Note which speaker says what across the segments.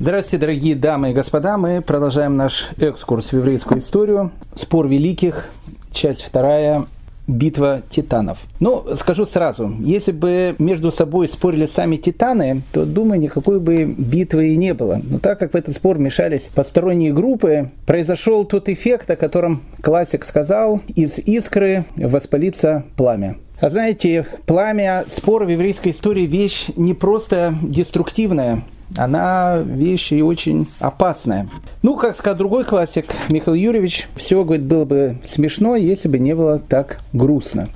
Speaker 1: Здравствуйте, дорогие дамы и господа. Мы продолжаем наш экскурс в еврейскую историю. Спор великих, часть вторая, битва титанов. Ну, скажу сразу, если бы между собой спорили сами титаны, то, думаю, никакой бы битвы и не было. Но так как в этот спор мешались посторонние группы, произошел тот эффект, о котором классик сказал, из искры воспалится пламя. А знаете, пламя, спор в еврейской истории вещь не просто деструктивная, она вещь и очень опасная. Ну, как сказал другой классик Михаил Юрьевич, все, говорит, было бы смешно, если бы не было так грустно.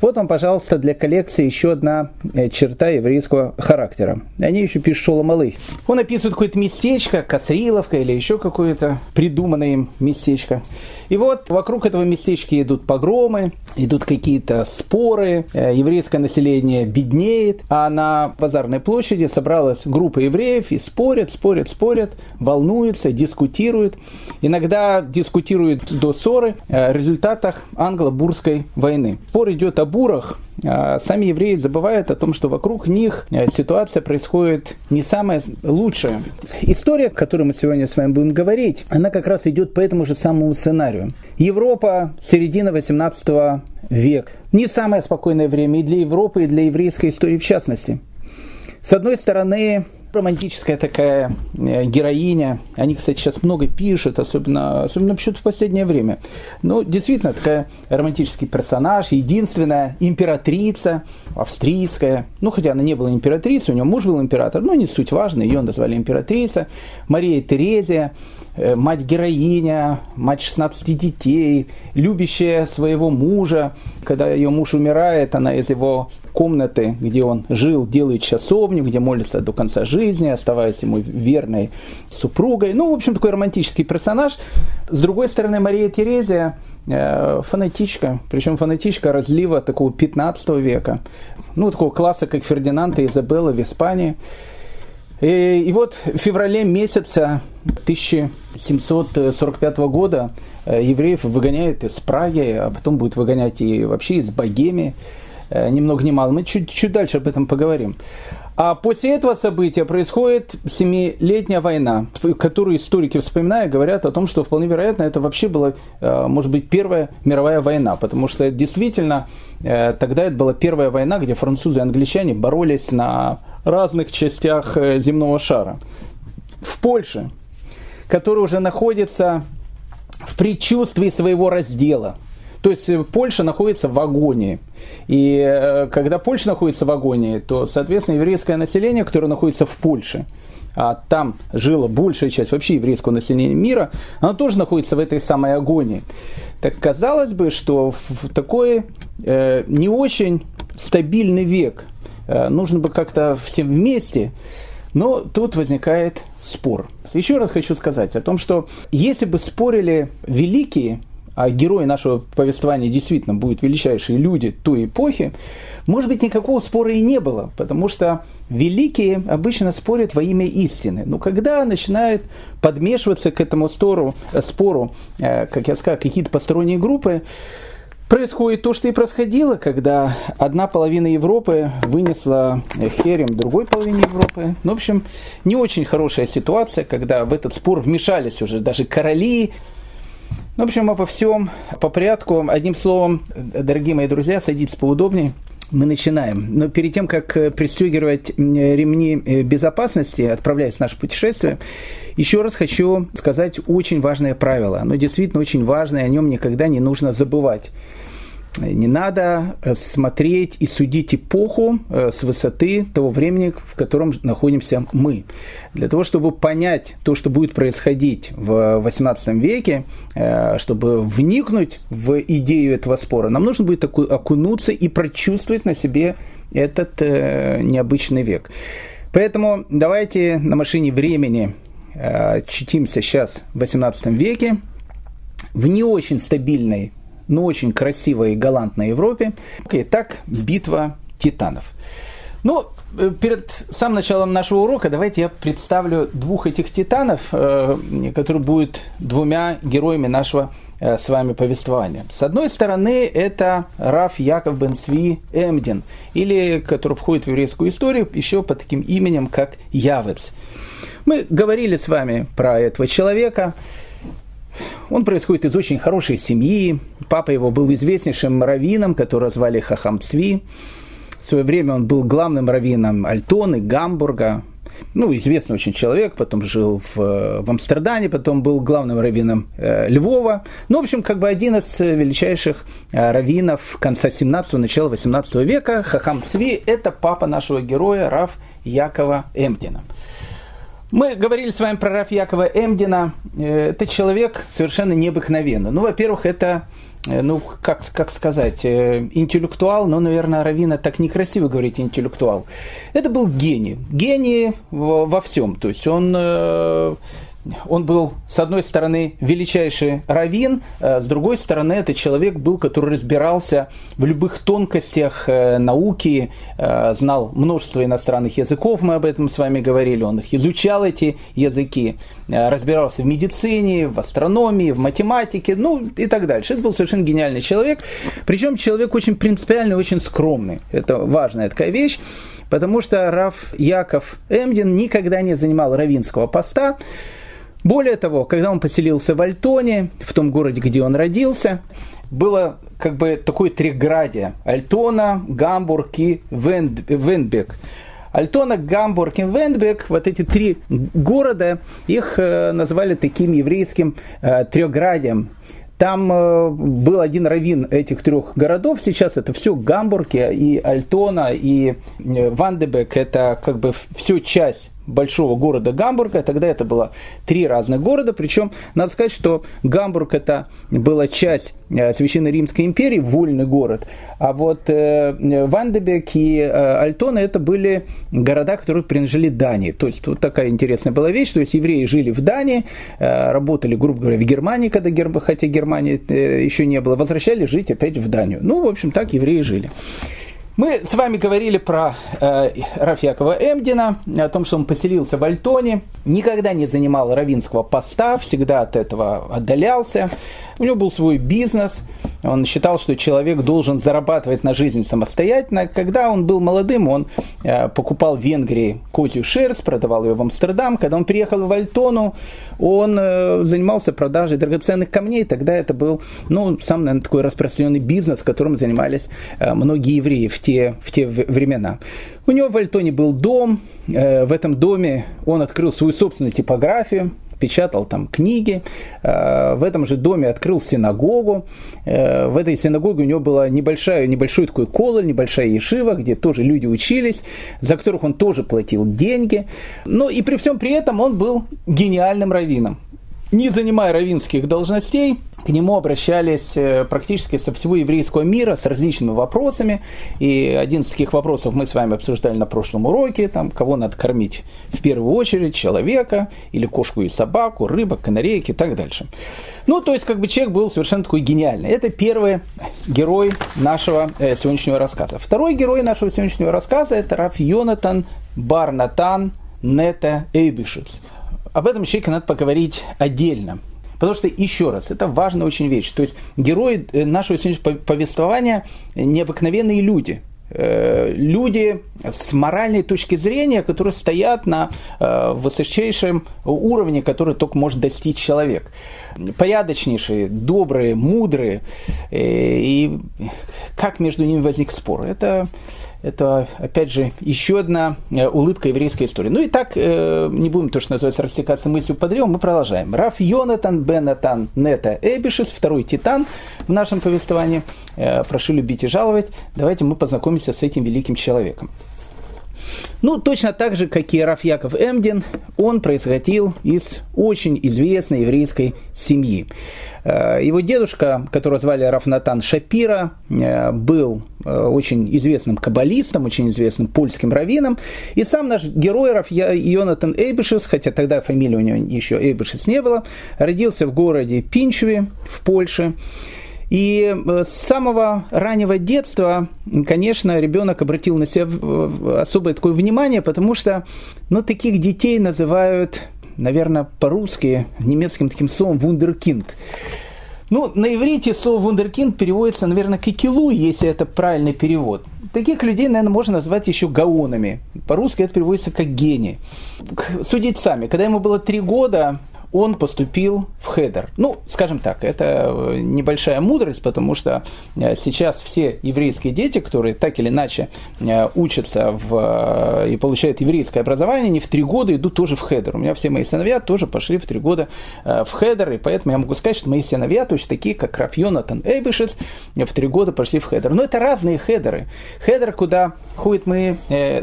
Speaker 1: Вот вам, пожалуйста, для коллекции еще одна э, черта еврейского характера. Они еще пишут Шолом Он описывает какое-то местечко, Касриловка или еще какое-то придуманное им местечко. И вот вокруг этого местечка идут погромы, идут какие-то споры, э, еврейское население беднеет, а на базарной площади собралась группа евреев и спорят, спорят, спорят, волнуются, дискутируют. Иногда дискутируют до ссоры о результатах англо-бурской войны. Спор идет о бурах, сами евреи забывают о том, что вокруг них э, ситуация происходит не самая лучшая. История, о которой мы сегодня с вами будем говорить, она как раз идет по этому же самому сценарию. Европа, середина 18 века. Не самое спокойное время и для Европы, и для еврейской истории в частности. С одной стороны, романтическая такая э, героиня. Они, кстати, сейчас много пишут, особенно, особенно почему-то в последнее время. Ну, действительно, такая романтический персонаж, единственная императрица австрийская. Ну, хотя она не была императрицей, у нее муж был император, но не суть важно, ее назвали императрица. Мария Терезия, э, мать-героиня, мать 16 детей, любящая своего мужа. Когда ее муж умирает, она из его комнаты, где он жил, делает часовню, где молится до конца жизни, оставаясь ему верной супругой. Ну, в общем, такой романтический персонаж. С другой стороны, Мария Терезия э, фанатичка, причем фанатичка разлива такого 15 века, ну, такого класса, как Фердинанд и Изабелла в Испании. И, и вот в феврале месяца 1745 года э, евреев выгоняют из Праги, а потом будут выгонять и вообще из Богемии. Э, ни много ни мало. Мы чуть, чуть дальше об этом поговорим. А после этого события происходит семилетняя война, которую историки, вспоминая, говорят о том, что вполне вероятно это вообще была, э, может быть, Первая мировая война, потому что действительно э, тогда это была первая война, где французы и англичане боролись на разных частях земного шара. В Польше, которая уже находится в предчувствии своего раздела – то есть э, Польша находится в агонии. И э, когда Польша находится в агонии, то, соответственно, еврейское население, которое находится в Польше, а там жила большая часть вообще еврейского населения мира, оно тоже находится в этой самой агонии. Так казалось бы, что в такой э, не очень стабильный век э, нужно бы как-то всем вместе, но тут возникает спор. Еще раз хочу сказать о том, что если бы спорили великие, а герои нашего повествования действительно будут величайшие люди той эпохи, может быть, никакого спора и не было, потому что великие обычно спорят во имя истины. Но когда начинают подмешиваться к этому спору, спору э, как я сказал, какие-то посторонние группы, Происходит то, что и происходило, когда одна половина Европы вынесла херем другой половине Европы. Ну, в общем, не очень хорошая ситуация, когда в этот спор вмешались уже даже короли, ну, в общем, обо всем по порядку. Одним словом, дорогие мои друзья, садитесь поудобнее. Мы начинаем. Но перед тем, как э, пристегивать ремни э, безопасности, отправляясь в наше путешествие, еще раз хочу сказать очень важное правило. Оно действительно очень важное, о нем никогда не нужно забывать. Не надо э, смотреть и судить эпоху э, с высоты того времени, в котором находимся мы. Для того, чтобы понять то, что будет происходить в XVIII веке, э, чтобы вникнуть в идею этого спора, нам нужно будет окунуться и прочувствовать на себе этот необычный век. Поэтому давайте на машине времени чтимся сейчас в XVIII веке, в не очень стабильной но очень красивой и галантной Европе. Итак, битва титанов. Ну, э, перед самым началом нашего урока давайте я представлю двух этих титанов, э, которые будут двумя героями нашего э, с вами повествования. С одной стороны, это Раф Яков бен Сви Эмдин, или который входит в еврейскую историю еще под таким именем, как Явец. Мы говорили с вами про этого человека. Он происходит из очень хорошей семьи. Папа его был известнейшим раввином, которого звали Хахам Цви. В свое время он был главным раввином Альтоны, Гамбурга, ну, известный очень человек, потом жил в, в Амстердаме, потом был главным раввином э, Львова. Ну, в общем, как бы один из величайших э, раввинов конца 17-го, начала 18 века. Хахам Цви – это папа нашего героя Раф Якова Эмдина. Мы говорили с вами про Раф Якова Эмдина. Э, это человек совершенно необыкновенный. Ну, во-первых, это Э, ну, как, как сказать, э, интеллектуал, но, наверное, Равина так некрасиво говорить интеллектуал. Это был гений. Гений во, во всем. То есть он он был, с одной стороны, величайший раввин, а с другой стороны, это человек был, который разбирался в любых тонкостях э, науки, э, знал множество иностранных языков, мы об этом с вами говорили, он их изучал, эти языки, э, разбирался в медицине, в астрономии, в математике, ну и так дальше. Это был совершенно гениальный человек, причем человек очень принципиальный, очень скромный. Это важная такая вещь потому что Раф Яков Эмдин никогда не занимал равинского поста. Более того, когда он поселился в Альтоне, в том городе, где он родился, было как бы такое триградие. Альтона, Гамбург и Венбек. Альтона, Гамбург и Венбек, вот эти три города, их э, назвали таким еврейским э, трехградием. Там э, был один раввин этих трех городов. Сейчас это все Гамбург и Альтона и Вандебек. Это как бы всю часть большого города Гамбурга. Тогда это было три разных города. Причем, надо сказать, что Гамбург это была часть э, Священной Римской империи, вольный город. А вот э, Вандебек и э, Альтона это были города, которые принадлежали Дании. То есть вот такая интересная была вещь. То есть евреи жили в Дании, э, работали, грубо говоря, в Германии, когда хотя Германии еще не было, возвращались жить опять в Данию. Ну, в общем, так евреи жили. Мы с вами говорили про э, Рафьякова Эмдина, о том, что он поселился в Альтоне, никогда не занимал равинского поста, всегда от этого отдалялся. У него был свой бизнес, он считал, что человек должен зарабатывать на жизнь самостоятельно. Когда он был молодым, он э, покупал в Венгрии козью шерсть, продавал ее в Амстердам. Когда он приехал в Альтону, он э, занимался продажей драгоценных камней. Тогда это был, ну, сам, наверное, такой распространенный бизнес, которым занимались э, многие евреи в те, в те времена. У него в Альтоне был дом, в этом доме он открыл свою собственную типографию, печатал там книги. В этом же доме открыл синагогу. В этой синагоге у него была небольшая, небольшой такой кололь, небольшая ешива, где тоже люди учились, за которых он тоже платил деньги. Но и при всем при этом он был гениальным раввином не занимая равинских должностей, к нему обращались э, практически со всего еврейского мира с различными вопросами. И один из таких вопросов мы с вами обсуждали на прошлом уроке. Там, кого надо кормить в первую очередь, человека, или кошку и собаку, рыбок, канарейки и так дальше. Ну, то есть, как бы человек был совершенно такой гениальный. Это первый герой нашего э, сегодняшнего рассказа. Второй герой нашего сегодняшнего рассказа – это Раф Йонатан Барнатан Нета Эйбишец об этом человеке надо поговорить отдельно. Потому что, еще раз, это важная очень вещь. То есть герои э, нашего сегодняшнего повествования необыкновенные люди. Э, люди с моральной точки зрения, которые стоят на э, высочайшем уровне, который только может достичь человек. Порядочнейшие, добрые, мудрые. И как между ними возник спор? Это это, опять же, еще одна э, улыбка еврейской истории. Ну и так, э, не будем то, что называется, растекаться мыслью по древу, мы продолжаем. Раф Йонатан Бенатан Нета Эбишес, второй титан в нашем повествовании. Э, прошу любить и жаловать. Давайте мы познакомимся с этим великим человеком. Ну, точно так же, как и Раф Яков Эмдин, он происходил из очень известной еврейской семьи. Э, его дедушка, которого звали Рафнатан Шапира, э, был э, очень известным каббалистом, очень известным польским раввином. И сам наш герой Раф Йонатан Эйбишес, хотя тогда фамилии у него еще Эйбишес не было, родился в городе Пинчеве в Польше. И э, с самого раннего детства, конечно, ребенок обратил на себя особое такое внимание, потому что ну, таких детей называют, наверное, по-русски, немецким таким словом «вундеркинд». Ну, на иврите слово «вундеркинд» переводится, наверное, «кикилу», если это правильный перевод. таких людей, наверное, можно назвать еще гаонами. По-русски это переводится как гений. Судить сами. Когда ему было три года, он поступил в хедер. Ну, скажем так, это э, небольшая мудрость, потому что э, сейчас все еврейские дети, которые так или иначе э, учатся в, и получают еврейское образование, они в три года идут тоже в хедер. У меня все мои сыновья тоже пошли в три года в хедер, и поэтому я могу сказать, что мои сыновья точно такие, как рав Йонатан в три года пошли в хедер. Но это разные хедеры. Хедер, куда ходят мои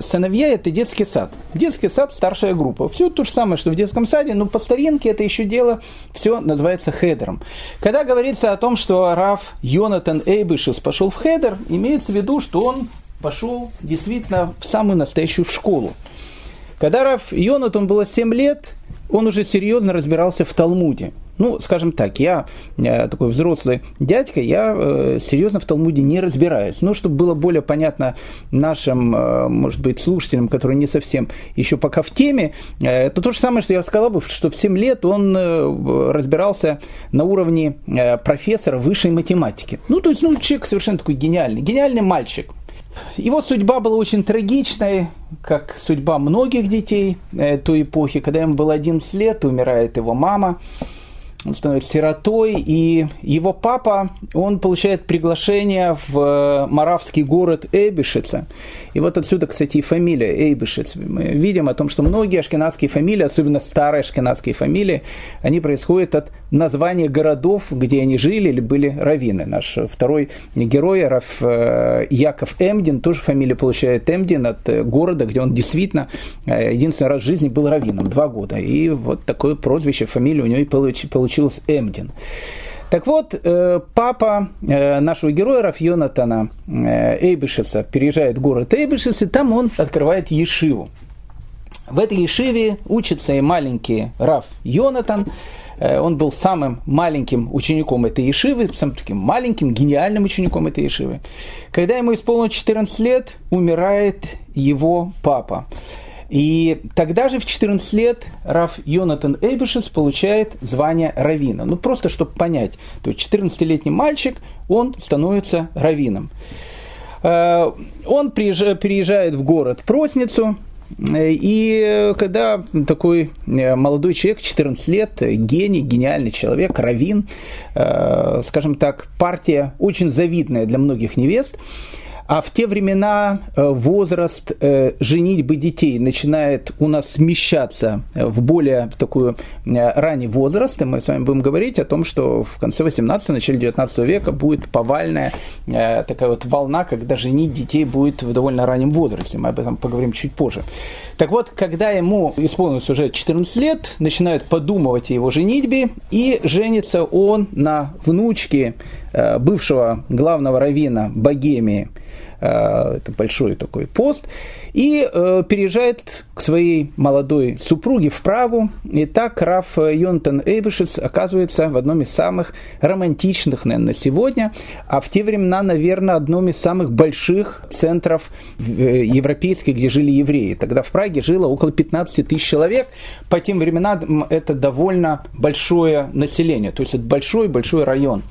Speaker 1: сыновья, это детский сад. Детский сад – старшая группа. Все то же самое, что в детском саде, но по старинке это еще дело, все называется хедером. Когда говорится о том, что рав Йонатан Эйбешюц пошел в хедер, имеется в виду, что он пошел действительно в самую настоящую школу. Когда рав Йонатан было 7 лет, он уже серьезно разбирался в Талмуде. Ну, скажем так, я, я такой взрослый дядька, я э, серьезно в Талмуде не разбираюсь. Но чтобы было более понятно нашим, э, может быть, слушателям, которые не совсем еще пока в теме, э, это то же самое, что я сказал бы, что в 7 лет он э, разбирался на уровне э, профессора высшей математики. Ну, то есть, ну, человек совершенно такой гениальный, гениальный мальчик. Его судьба была очень трагичной, как судьба многих детей э, той эпохи. Когда ему было 11 лет, умирает его мама он становится сиротой, и его папа, он получает приглашение в э, маравский город Эйбишица. И вот отсюда, кстати, и фамилия Эйбишиц. Мы видим о том, что многие ашкенадские фамилии, особенно старые ашкенадские фамилии, они происходят от названия городов, где они жили или были раввины. Наш второй герой, Раф э, Яков Эмдин, тоже фамилию получает Эмдин от э, города, где он действительно единственный раз в жизни был раввином, два года. И вот такое прозвище, фамилия у него и получилось Эмдин. Так вот, э, папа э, нашего героя Раф Йонатана э, Эйбишеса переезжает в город Эйбишес, и там он открывает Ешиву. В этой Ешиве учится и маленький Раф Йонатан. Он был самым маленьким учеником этой Ешивы, самым таким маленьким, гениальным учеником этой Ешивы. Когда ему исполнилось 14 лет, умирает его папа. И тогда же в 14 лет Раф Йонатан Эйбишес получает звание равина. Ну, просто чтобы понять, то есть 14-летний мальчик, он становится равином. Э, он приезжает в город Просницу, и когда такой э, молодой человек, 14 лет, гений, гениальный человек, равин, э, скажем так, партия очень завидная для многих невест, а в те времена э, возраст э, женитьбы детей начинает у нас смещаться э, в более такую ранний возраст. И мы с вами будем говорить о том, что в конце 18 начале 19 века будет повальная такая вот волна, когда женить детей будет в довольно раннем возрасте. Мы об этом поговорим чуть позже. Так вот, когда ему исполнилось уже 14 лет, начинают подумывать о его женитьбе, и женится он на внучке бывшего главного равина Богемии – это большой такой пост, и э, переезжает к своей молодой супруге в Прагу, и так Раф Йонтон Эйбишец оказывается в одном из самых романтичных, наверное, сегодня, а в те времена, наверное, одном из самых больших центров э, европейских, где жили евреи. Тогда в Праге жило около 15 тысяч человек, по тем временам это довольно большое население, то есть это большой-большой район.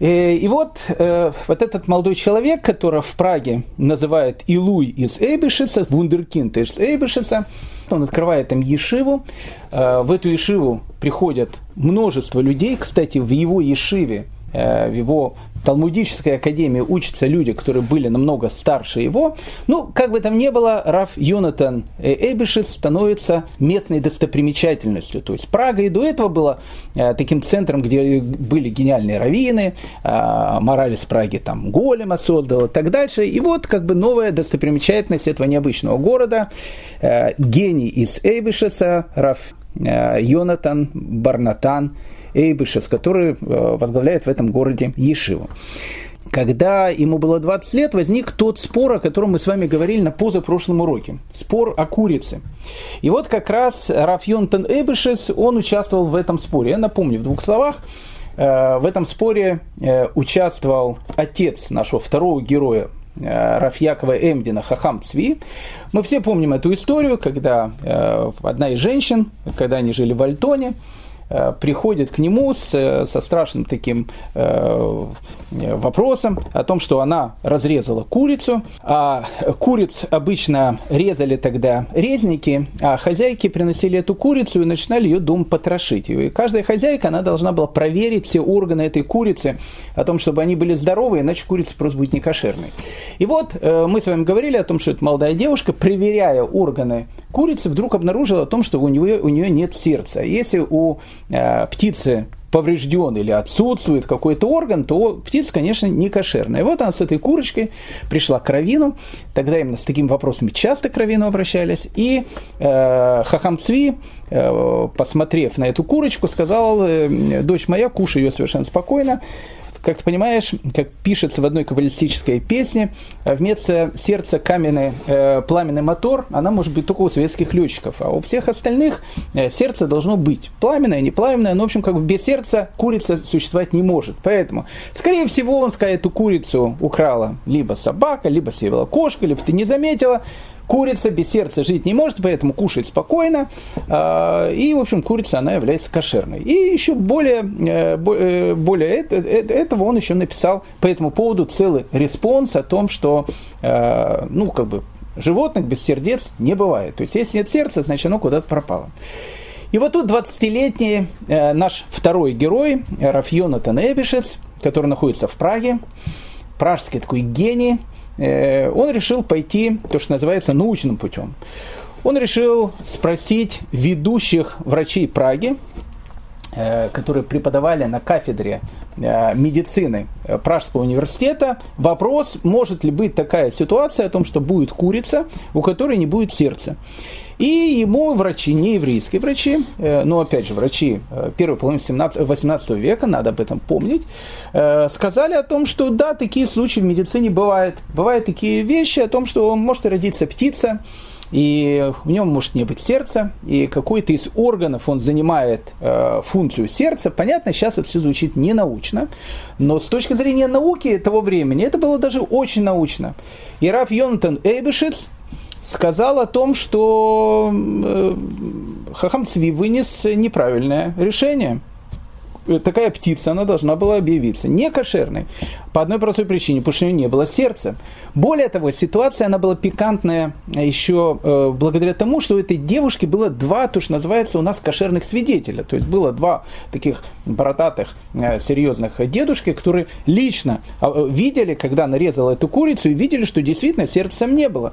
Speaker 1: Э, и вот, э, вот этот молодой человек, которого в Праге называют Илуй из Эйбишеса, вундеркинд из Эйбишеса, он открывает там Ешиву. Э, в эту Ешиву приходят множество людей. Кстати, в его Ешиве, в его Талмудической академии учатся люди, которые были намного старше его. Ну, как бы там ни было, Раф Йонатан Эйбишес становится местной достопримечательностью. То есть Прага и до этого была э, таким центром, где были гениальные раввины, э, Моралес Праги там Голема создал и так дальше. И вот как бы новая достопримечательность этого необычного города, э, гений из Эйбишеса, Раф э, Йонатан Барнатан Эйбышес, который э, возглавляет в этом городе Ешиву. Когда ему было 20 лет, возник тот спор, о котором мы с вами говорили на позапрошлом уроке. Спор о курице. И вот как раз Раф Йонтон Эйбышес, он участвовал в этом споре. Я напомню в двух словах. Э, в этом споре э, участвовал отец нашего второго героя, Рафьякова Эмдина Хахам Цви. Мы все помним эту историю, когда одна из женщин, когда они жили в Альтоне, приходит к нему с, э, со страшным таким э, вопросом о том, что она разрезала курицу, а куриц обычно резали тогда резники, а хозяйки приносили эту курицу и начинали ее дом потрошить. И каждая хозяйка, она должна была проверить все органы этой курицы, о том, чтобы они были здоровы, иначе курица просто будет некошерной. И вот э, мы с вами говорили о том, что эта молодая девушка, проверяя органы курицы, вдруг обнаружила о том, что у нее, у нее нет сердца. Если у э, птицы поврежден или отсутствует какой-то орган, то птица, конечно, не кошерная. Вот она с этой курочкой пришла к Равину, тогда именно с такими вопросами часто к Равину обращались, и э, Хахам Цви, э, посмотрев на эту курочку, сказал, э, дочь моя, кушай ее совершенно спокойно, как ты понимаешь, как пишется в одной каббалистической песне, вместо сердца каменный э, пламенный мотор, она может быть только у советских летчиков, а у всех остальных э, сердце должно быть пламенное, не пламенное, но, в общем, как бы без сердца курица существовать не может. Поэтому, скорее всего, он, скажет, эту курицу украла либо собака, либо съела кошка, либо ты не заметила, Курица без сердца жить не может, поэтому кушает спокойно. А, и, в общем, курица, она является кошерной. И еще более, э, э, более э, этого он еще написал по этому поводу целый респонс о том, что, ну, как бы, животных без сердец не бывает. То есть, если нет сердца, значит, оно куда-то пропало. И вот тут 20-летний наш второй герой, Раф Йонатан который находится в Праге, пражский такой гений, он решил пойти, то, что называется, научным путем. Он решил спросить ведущих врачей Праги, э, которые преподавали на кафедре э, медицины Пражского университета, вопрос, может ли быть такая ситуация о том, что будет курица, у которой не будет сердца. И ему врачи, не еврейские врачи, э, но опять же врачи э, первой половины 17, 18 века, надо об этом помнить, э, сказали о том, что да, такие случаи в медицине бывают. Бывают такие вещи о том, что может родиться птица, и в нем может не быть сердца, и какой-то из органов он занимает э, функцию сердца. Понятно, сейчас это все звучит не научно, но с точки зрения науки того времени это было даже очень научно. И Раф Йонатан Эйбешиц, сказал о том, что э, Хахам Цви вынес неправильное решение. Такая птица, она должна была объявиться не кошерной. По одной простой причине, потому что у нее не было сердца. Более того, ситуация она была пикантная еще э, благодаря тому, что у этой девушки было два, то, что называется у нас кошерных свидетеля. То есть было два таких бородатых, э, серьезных дедушки, которые лично э, видели, когда нарезала эту курицу, и видели, что действительно сердца не было.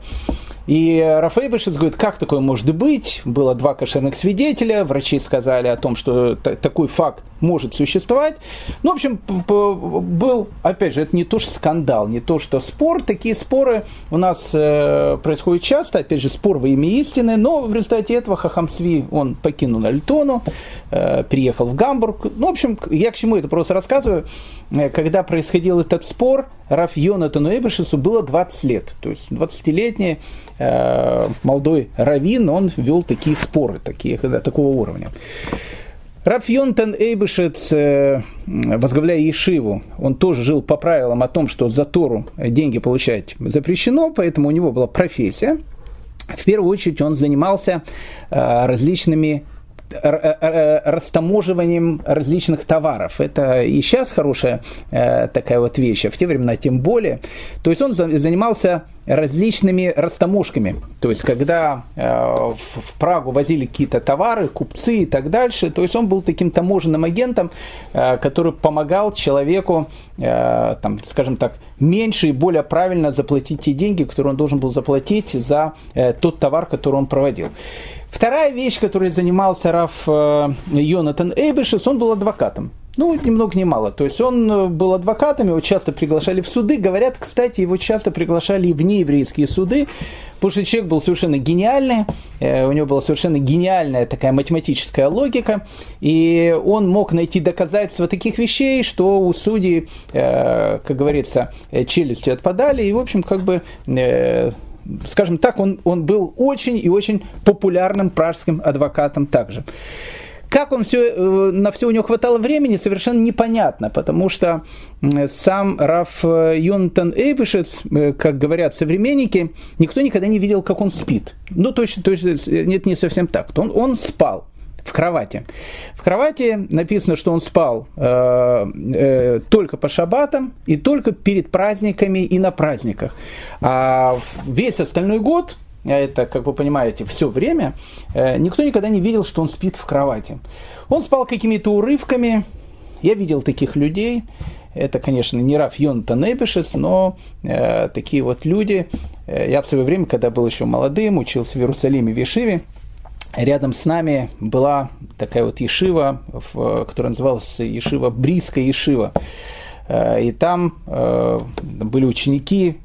Speaker 1: И Рафаэль Бешец говорит, как такое может быть? Было два кошерных свидетеля, врачи сказали о том, что такой факт может существовать. Ну, в общем, был, опять же, это не то, что скандал, не то, что спор. Такие споры у нас э, происходят часто, опять же, спор во имя истины, но в результате этого Хахам Сви, он покинул Альтону, э, приехал в Гамбург. Ну, в общем, я к чему это просто рассказываю. Э, когда происходил этот спор, Раф Йонатану Эбешесу было 20 лет. То есть 20-летний э, молодой раввин, он вел такие споры, такие, такого уровня. Раф Йонтан Эйбешец, э, возглавляя Ешиву, он тоже жил по правилам о том, что за Тору деньги получать запрещено, поэтому у него была профессия. В первую очередь он занимался э, различными растаможиванием различных товаров. Это и сейчас хорошая э, такая вот вещь, а в те времена тем более. То есть он занимался различными растаможками. То есть, когда э, в Прагу возили какие-то товары, купцы и так дальше, то есть он был таким таможенным агентом, э, который помогал человеку, там, скажем так, меньше и более правильно заплатить те деньги, которые он должен был заплатить за тот товар, который он проводил. Вторая вещь, которой занимался Раф э, Йонатан Эйбешес, он был адвокатом. Ну, ни много ни мало. То есть он э, был адвокатом, его часто приглашали в суды. Говорят, кстати, его часто приглашали и в нееврейские суды, потому что человек был совершенно гениальный, э, у него была совершенно гениальная такая математическая логика, и он мог найти доказательства таких вещей, что у судей, как говорится, челюсти отпадали, и, в общем, как бы скажем так, он, он был очень и очень популярным пражским адвокатом также. Как он все, э, на все у него хватало времени, совершенно непонятно, потому что сам Раф Йонтан Эйбишец, э, как говорят современники, никто никогда не видел, как он спит. Ну, точно, точно, нет, не совсем так. Он, он спал. В кровати. В кровати написано, что он спал э, э, только по шабатам и только перед праздниками и на праздниках. А весь остальной год это, как вы понимаете, все время, э, никто никогда не видел, что он спит в кровати. Он спал какими-то урывками. Я видел таких людей. Это, конечно, не Раф Йонатан Эбишес, но э, такие вот люди. Э, я в свое время, когда был еще молодым, учился в Иерусалиме, в Ешиве, рядом с нами была такая вот Ешива, которая называлась Ешива, Брийская Ешива. Э, и там э, были ученики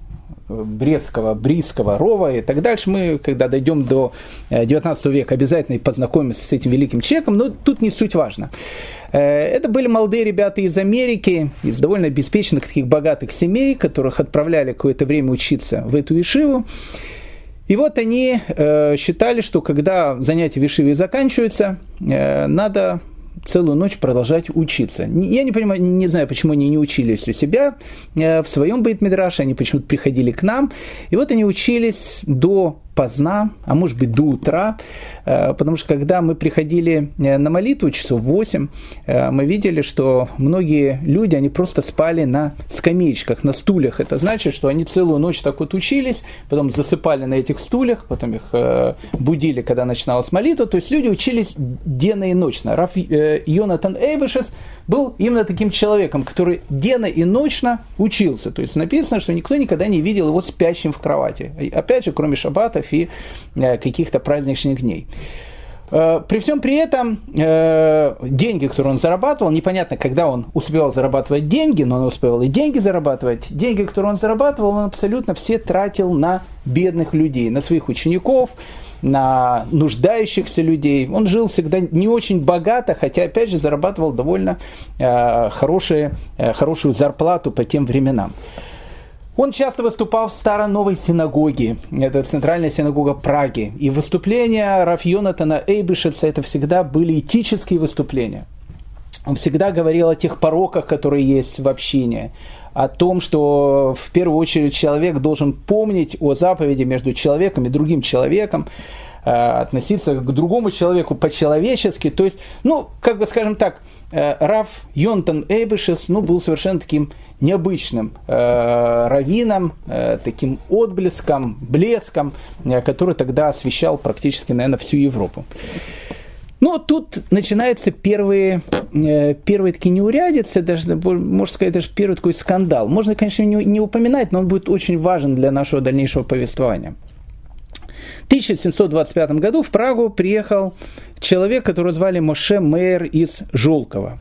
Speaker 1: Брестского, Брийского, Рова и так дальше. Мы, когда дойдем до 19 века, обязательно познакомимся с этим великим человеком, но тут не суть важно. Э, это были молодые ребята из Америки, из довольно обеспеченных таких богатых семей, которых отправляли какое-то время учиться в эту Ишиву. И вот они э, считали, что когда занятия в Ишиве заканчиваются, э, надо целую ночь продолжать учиться. Я не понимаю, не знаю, почему они не учились у себя в своем бейт-мидраше, они почему-то приходили к нам. И вот они учились до поздна, а может быть до утра, э, потому что когда мы приходили э, на молитву часов 8, э, мы видели, что многие люди, они просто спали на скамеечках, на стульях. Это значит, что они целую ночь так вот учились, потом засыпали на этих стульях, потом их будили, когда начиналась молитва. То есть люди учились денно и ночно. Йонатан Эйбешес был именно таким человеком, который денно и ночно учился. То есть написано, что никто никогда не видел его спящим в кровати. Опять же, кроме шаббатов и э, каких-то праздничных дней. Э, при всем при этом э, деньги, которые он зарабатывал, непонятно, когда он успевал зарабатывать деньги, но он успевал и деньги зарабатывать. Деньги, которые он зарабатывал, он абсолютно все тратил на бедных людей, на своих учеников, на нуждающихся людей. Он жил всегда не очень богато, хотя, опять же, зарабатывал довольно э, хорошие, э, хорошую зарплату по тем временам. Он часто выступал в Старо-Новой синагоге, это центральная синагога Праги. И выступления Раф Йонатана Эйбишеца это всегда были этические выступления. Он всегда говорил о тех пороках, которые есть в общине, о том, что в первую очередь человек должен помнить о заповеди между человеком и другим человеком, э, относиться к другому человеку по-человечески. То есть, ну, как бы скажем так, э, Раф Йонтон Эйбешес ну, был совершенно таким необычным э, раввином, э, таким отблеском, блеском, который тогда освещал практически, наверное, всю Европу. Ну, тут начинаются первые, э, первые такие неурядицы, даже, можно сказать, даже первый такой скандал. Можно, конечно, не, не упоминать, но он будет очень важен для нашего дальнейшего повествования. В 1725 году в Прагу приехал человек, которого звали Моше Мейер из Жолкова.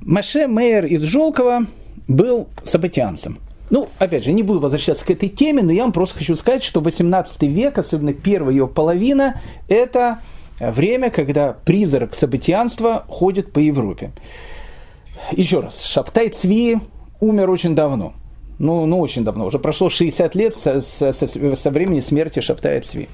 Speaker 1: Моше Мейер из Жолкова был событианцем. Ну, опять же, не буду возвращаться к этой теме, но я вам просто хочу сказать, что 18 век, особенно первая его половина, это время, когда призрак событианства ходит по Европе. Еще раз, Шаптай Цви умер очень давно. Ну, ну, очень давно. Уже прошло 60 лет со, со, со времени смерти Шаптая Цви.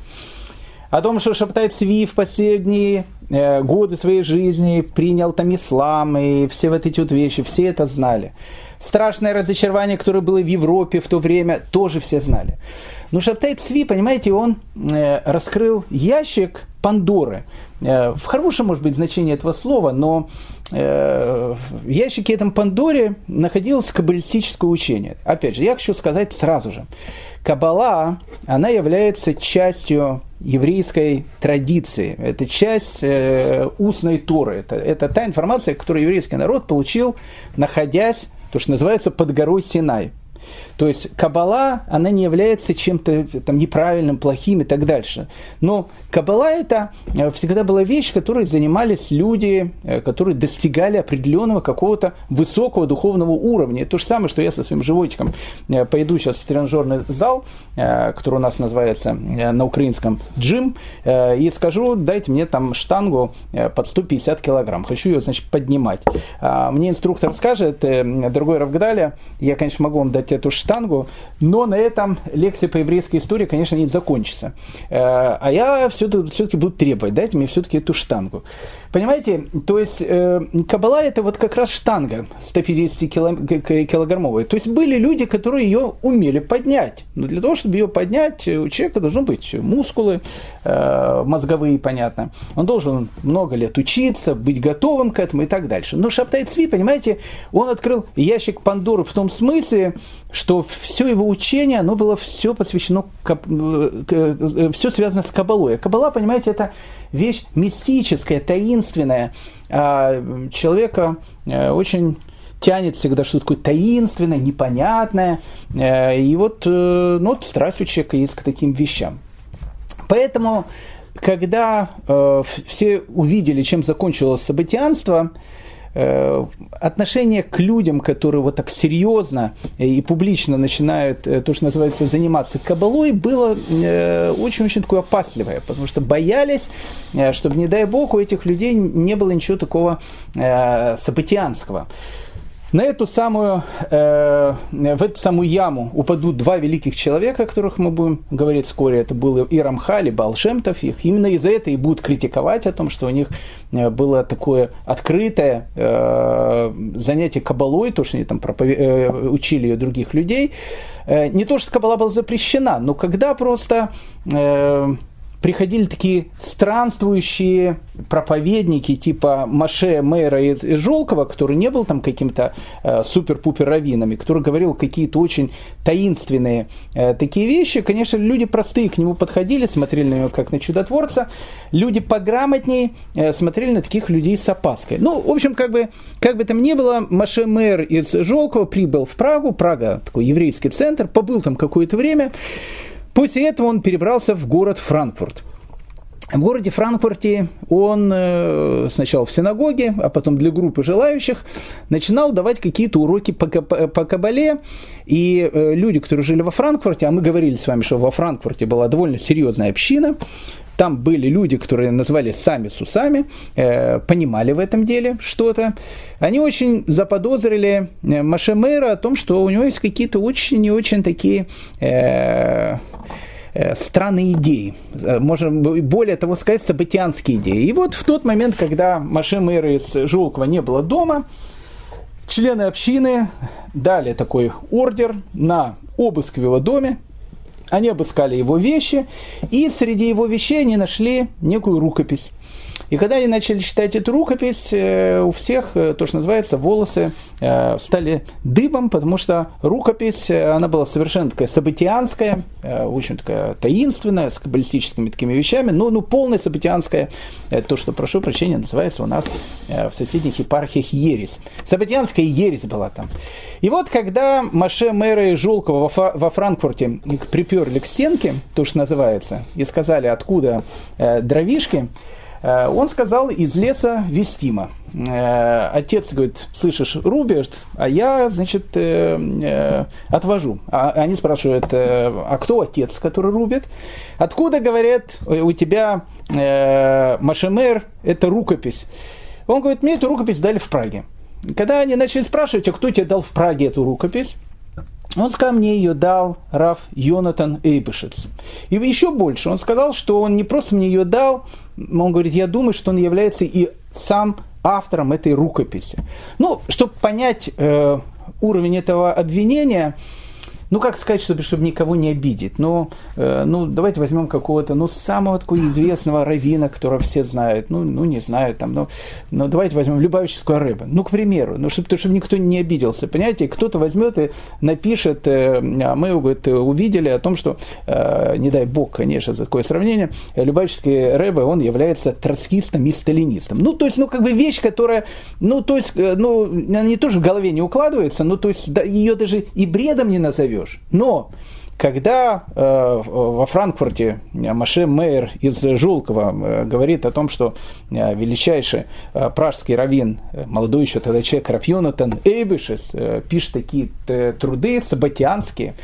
Speaker 1: О том, что Шаптай Цви в последние э, годы своей жизни принял там ислам и все вот эти вот вещи, все это знали. Страшное разочарование, которое было в Европе в то время, тоже все знали. Но Шаптай Цви, понимаете, он э, раскрыл ящик Пандоры. Э, в хорошем, может быть, значении этого слова, но э, в ящике этом Пандоре находилось каббалистическое учение. Опять же, я хочу сказать сразу же. Каббала, она является частью еврейской традиции. Это часть э, устной Торы. Это, это та информация, которую еврейский народ получил, находясь, то, что называется, под горой Синай. То есть Кабала, она не является чем-то там, неправильным, плохим и так дальше. Но Кабала это э, всегда была вещь, которой занимались люди, э, которые достигали определенного какого-то высокого духовного уровня. То же самое, что я со своим животиком э, пойду сейчас в тренажерный зал, который у нас называется на украинском джим, и скажу, дайте мне там штангу под 150 килограмм. Хочу ее, значит, поднимать. А мне инструктор скажет, дорогой Равгадаля, я, конечно, могу вам дать эту штангу, но на этом лекция по еврейской истории, конечно, не закончится. А я все-таки буду требовать, дайте мне все-таки эту штангу. Понимаете, то есть э, Кабала это вот как раз штанга 150 килограммовая. То есть были люди, которые ее умели поднять. Но для того, чтобы ее поднять, у человека должны быть мускулы э, мозговые, понятно. Он должен много лет учиться, быть готовым к этому и так дальше. Но Шабтай Цви, понимаете, он открыл ящик Пандоры в том смысле, что все его учение, оно было все посвящено, э, все связано с Кабалой. А Кабала, понимаете, это вещь мистическая, таинственная. А человека э, очень тянет всегда что-то такое таинственное, непонятное. Э, и вот, ну, вот страсть у человека есть к таким вещам. Поэтому, когда э, все увидели, чем закончилось событианство, Э, отношение к людям, которые вот так серьезно и публично начинают э, то, что называется, заниматься кабалой, было э, очень-очень такое опасливое, потому что боялись, чтобы, не дай бог, у этих людей не было ничего такого событианского. На эту самую, э, в эту самую яму упадут два великих человека, о которых мы будем говорить вскоре. Это был и Рамхаль, и Балшемтов. Их именно из-за этого и будут критиковать о том, что у них э, было такое открытое э, занятие кабалой, то, что они там пропове- э, учили других людей. Э, не то, что кабала была запрещена, но когда просто... Э, приходили такие странствующие проповедники типа Маше, Мэра и Жолкова, который не был там каким-то э, супер-пупер раввинами, который говорил какие-то очень таинственные э, такие вещи. Конечно, люди простые к нему подходили, смотрели на него как на чудотворца. Люди пограмотнее э, смотрели на таких людей с опаской. Ну, в общем, как бы, как бы там ни было, Маше Мэр из Жолкова прибыл в Прагу. Прага такой еврейский центр, побыл там какое-то время. После этого он перебрался в город Франкфурт. В городе Франкфурте он э, сначала в синагоге, а потом для группы желающих начинал давать какие-то уроки по, по кабале. И э, люди, которые жили во Франкфурте, а мы говорили с вами, что во Франкфурте была довольно серьезная община, там были люди, которые называли сами с усами, э, понимали в этом деле что-то. Они очень заподозрили э, Машемера о том, что у него есть какие-то очень и очень такие э, э, странные идеи, можно более того сказать, событианские идеи. И вот в тот момент, когда Маше Мэра из Жулкова не было дома, члены общины дали такой ордер на обыск в его доме, они обыскали его вещи, и среди его вещей они нашли некую рукопись. И когда они начали читать эту рукопись, э, у всех, э, то, что называется, волосы э, стали дыбом, потому что рукопись, она была совершенно такая событианская, очень такая таинственная, с каббалистическими такими вещами, но ну, полная событианская, то, что, прошу прощения, называется у нас в соседних епархиях ересь. Событианская ересь была там. И вот, когда Маше Мэра и Жулкова во Франкфурте их приперли к стенке, то, что называется, и сказали, откуда дровишки, он сказал из леса Вестима. Э, отец говорит, слышишь, рубишь, а я, значит, э, отвожу. А они спрашивают, а кто отец, который рубит? Откуда, говорят, у тебя Машемер, это рукопись? Он говорит, мне эту рукопись дали в Праге. Когда они начали спрашивать, а кто тебе дал в Праге эту рукопись? Он сказал, мне ее дал Раф Йонатан Эйбешец. И еще больше, он сказал, что он не просто мне ее дал, он говорит, я думаю, что он является и сам автором этой рукописи. Ну, чтобы понять э, уровень этого обвинения, ну, как сказать, чтобы, чтобы никого не обидеть? Ну, э, ну, давайте возьмем какого-то, ну, самого такого известного равина, которого все знают. Ну, ну не знаю, там, ну, ну давайте возьмем Любавическую рыбу. Ну, к примеру, ну, чтобы, чтобы никто не обиделся. Понимаете, кто-то возьмет и напишет, э, а мы, говорит, увидели о том, что, э, не дай бог, конечно, за такое сравнение, Любавический рыба, он является троцкистом и сталинистом. Ну, то есть, ну, как бы вещь, которая, ну, то есть, э, ну, она не тоже в голове не укладывается, ну, то есть, да, ее даже и бредом не назовешь даешь. Но когда э, во Франкфурте Маше Мейер из Жулкова э, говорит о том, что э, величайший э, пражский раввин, э, молодой еще тогда человек Рафьонатан Эйбешес, э, пишет такие э, труды сабатианские,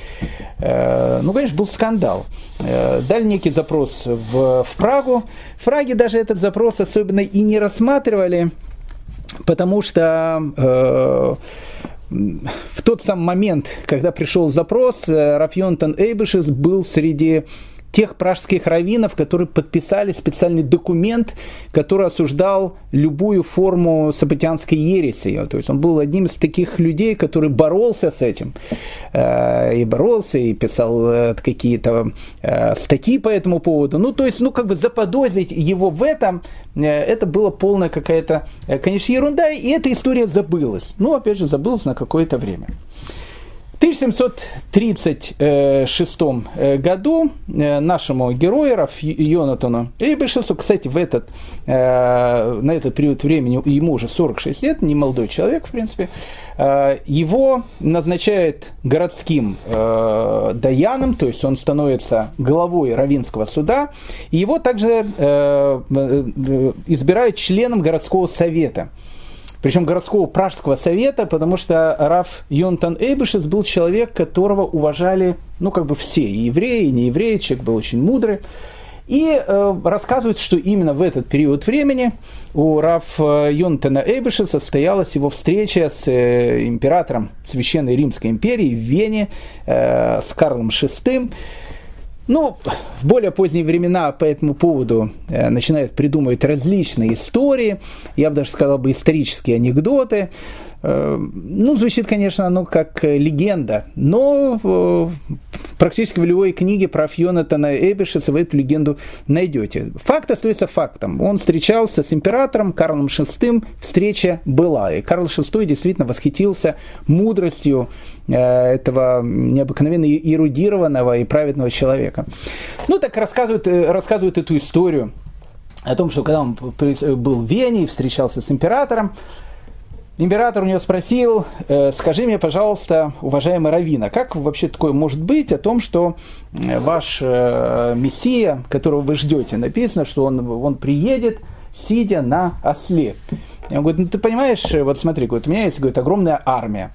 Speaker 1: э, ну, конечно, был скандал. Э, дали некий запрос в, в Прагу. В Праге даже этот запрос особенно и не рассматривали, потому что... Э, в тот самый момент, когда пришел запрос, Рафьонтон Эйбешес был среди тех пражских раввинов, которые подписали специальный документ, который осуждал любую форму сабатианской ереси. То есть он был одним из таких людей, который боролся с этим. Э, и боролся, и писал э, какие-то э, статьи по этому поводу. Ну, то есть, ну, как бы заподозрить его в этом, это было полная какая-то, конечно, ерунда, и эта история забылась. Ну, опять же, забылась на какое-то время. 1736 э, году э, нашему герою Йонатану. Эйбешесу, кстати, в этот, э, на этот период времени ему уже 46 лет, не молодой человек, в принципе, его назначает городским даяном, то есть он становится главой Равинского суда, и его также избирают членом городского совета – причем городского пражского совета, потому что Раф Йонтан Эйбешес был человек, которого уважали, ну, как бы все, и евреи, и не евреи, человек был очень мудрый. И э, рассказывают, что именно в этот период времени у Раф Йонтана Эйбеша состоялась его встреча с э, императором Священной Римской империи в Вене, э, с Карлом VI. Ну, в более поздние времена по этому поводу э, начинают придумывать различные истории, я бы даже сказал бы исторические анекдоты. Э, ну, звучит, конечно, оно как легенда, но э, практически в любой книге про Йонатана Эбишеса вы эту легенду найдете. Факт остается фактом. Он встречался с императором Карлом VI, встреча была. И Карл VI действительно восхитился мудростью э, этого необыкновенно эрудированного и праведного человека. Ну, так рассказывают, рассказывают эту историю о том, что когда он был в Вене и встречался с императором, Император у него спросил, «Э, скажи мне, пожалуйста, уважаемый Равина, как вообще такое может быть о том, что э, ваш э, мессия, которого вы ждете, написано, что он, он приедет, сидя на осле. Он говорит, ну ты понимаешь, вот смотри, говорит, у меня есть говорит, огромная армия.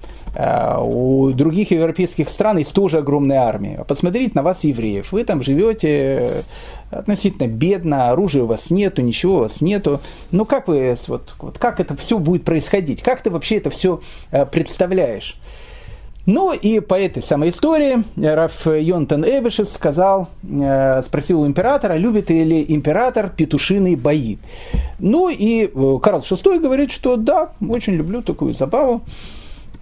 Speaker 1: У других европейских стран есть тоже огромная армия. Посмотрите на вас, евреев. Вы там живете относительно бедно, оружия у вас нету, ничего у вас нету. Ну как вы, вот, вот как это все будет происходить? Как ты вообще это все э, представляешь? Ну и по этой самой истории Раф Йонтон Эбешес сказал, э, спросил у императора, любит ли император петушиные бои. Ну и э, Карл VI говорит, что да, очень люблю такую забаву.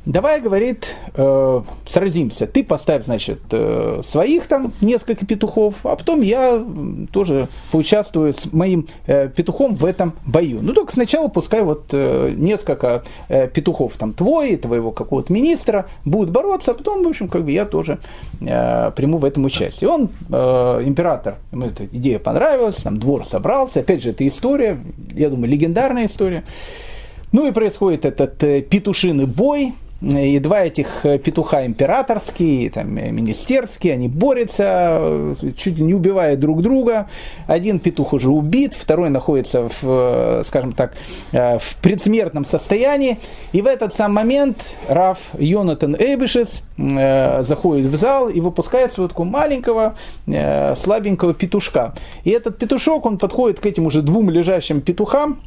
Speaker 1: Давай, говорит, э, сразимся. Ты поставь, значит, э, своих там несколько петухов, а потом я тоже поучаствую с моим э, петухом в этом бою. Ну, только сначала пускай вот э, несколько э, петухов там твой, твоего какого-то министра будут бороться, а потом, в общем, как бы я тоже э, приму в этом участие. Он, э, император, ему эта идея понравилась, там двор собрался. Опять же, это история, я думаю, легендарная история. Ну и происходит этот э, петушиный бой, и два этих э, петуха императорские, там, э, министерские, они борются, э, чуть не убивая друг друга. Один петух уже убит, второй находится в, скажем так, в предсмертном состоянии. И в этот сам момент Раф Йонатан Эйбишес заходит в зал и выпускает своего такого маленького, слабенького петушка. И этот петушок, он подходит к этим уже двум лежащим петухам,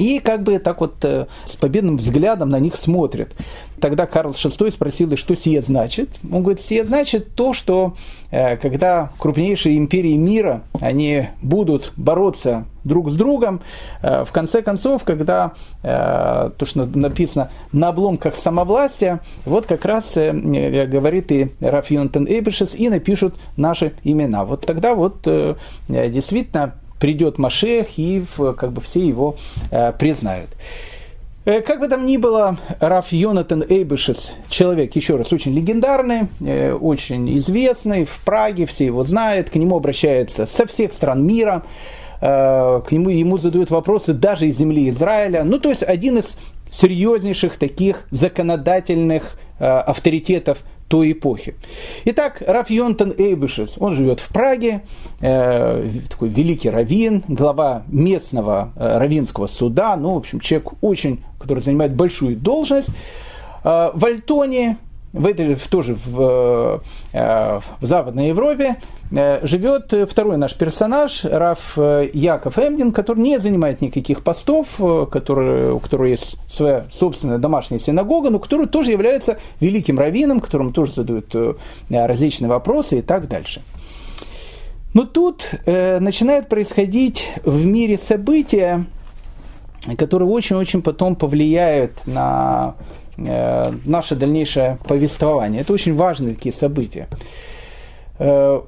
Speaker 1: и как бы так вот э, с победным взглядом на них смотрит. Тогда Карл VI спросил, что сие значит. Он говорит, сие значит то, что э, когда крупнейшие империи мира, они будут бороться друг с другом, э, в конце концов, когда то, что написано на обломках самовластия, вот как раз говорит и Раф Йонтен Эйбешес, и напишут наши имена. Вот тогда вот действительно придет Машех, и как бы все его э, признают. Э, как бы там ни было, Раф Йонатан Эйбешес, человек, еще раз, очень легендарный, э, очень известный, в Праге все его знают, к нему обращаются со всех стран мира, к нему, ему задают вопросы даже из земли Израиля. Ну, то есть один из серьезнейших таких законодательных авторитетов той эпохи. Итак, Раф Йонтон Эйбышес, он живет в Праге, э, такой великий раввин, глава местного э, раввинского суда, ну, в общем, человек очень, который занимает большую должность. Э, в Альтоне в этой, тоже в, в Западной Европе, живет второй наш персонаж, Раф Яков Эмдин, который не занимает никаких постов, который, у которого есть своя собственная домашняя синагога, но который тоже является великим раввином, которому тоже задают различные вопросы и так дальше. Но тут э, начинает происходить в мире события, которые очень-очень потом повлияют на э, наше дальнейшее повествование. Это очень важные такие события. Э,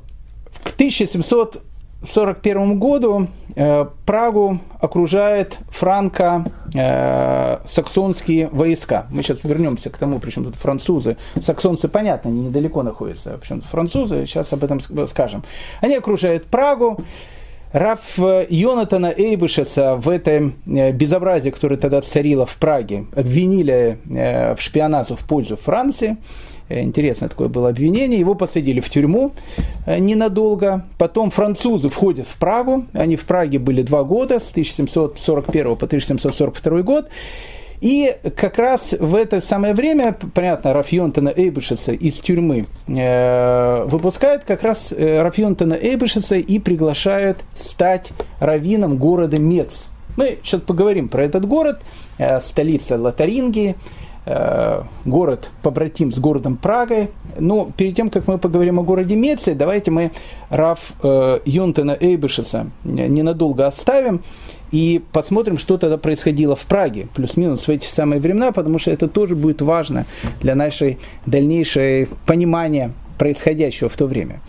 Speaker 1: к 1700 1941 году э, Прагу окружает франко-саксонские э, войска. Мы сейчас вернемся к тому, причем тут французы. Саксонцы, понятно, они недалеко находятся. Причем тут французы, сейчас об этом скажем. Они окружают Прагу. Раф Йонатана Эйбышеса в этом э, безобразии, которое тогда царило в Праге, обвинили в шпионаже в пользу Франции. Э, интересное такое было обвинение. Его посадили в тюрьму э, ненадолго. Потом французы входят в Прагу. Они в Праге были два года, с 1741 по 1742 год. И как раз в это самое время, понятно, Рафьонтона Эйбышеса из тюрьмы э, выпускают как раз э, Рафьонтона Эйбышеса и приглашают стать раввином города Мец. Мы сейчас поговорим про этот город, э, столица Лотарингии. Э, город побратим с городом Прагой. Но перед тем, как мы поговорим о городе Меце, давайте мы Раф э, Юнтена Эйбешеса ненадолго оставим и посмотрим, что тогда происходило в Праге, плюс-минус в эти самые времена, потому что это тоже будет важно для нашей дальнейшей понимания происходящего в то время.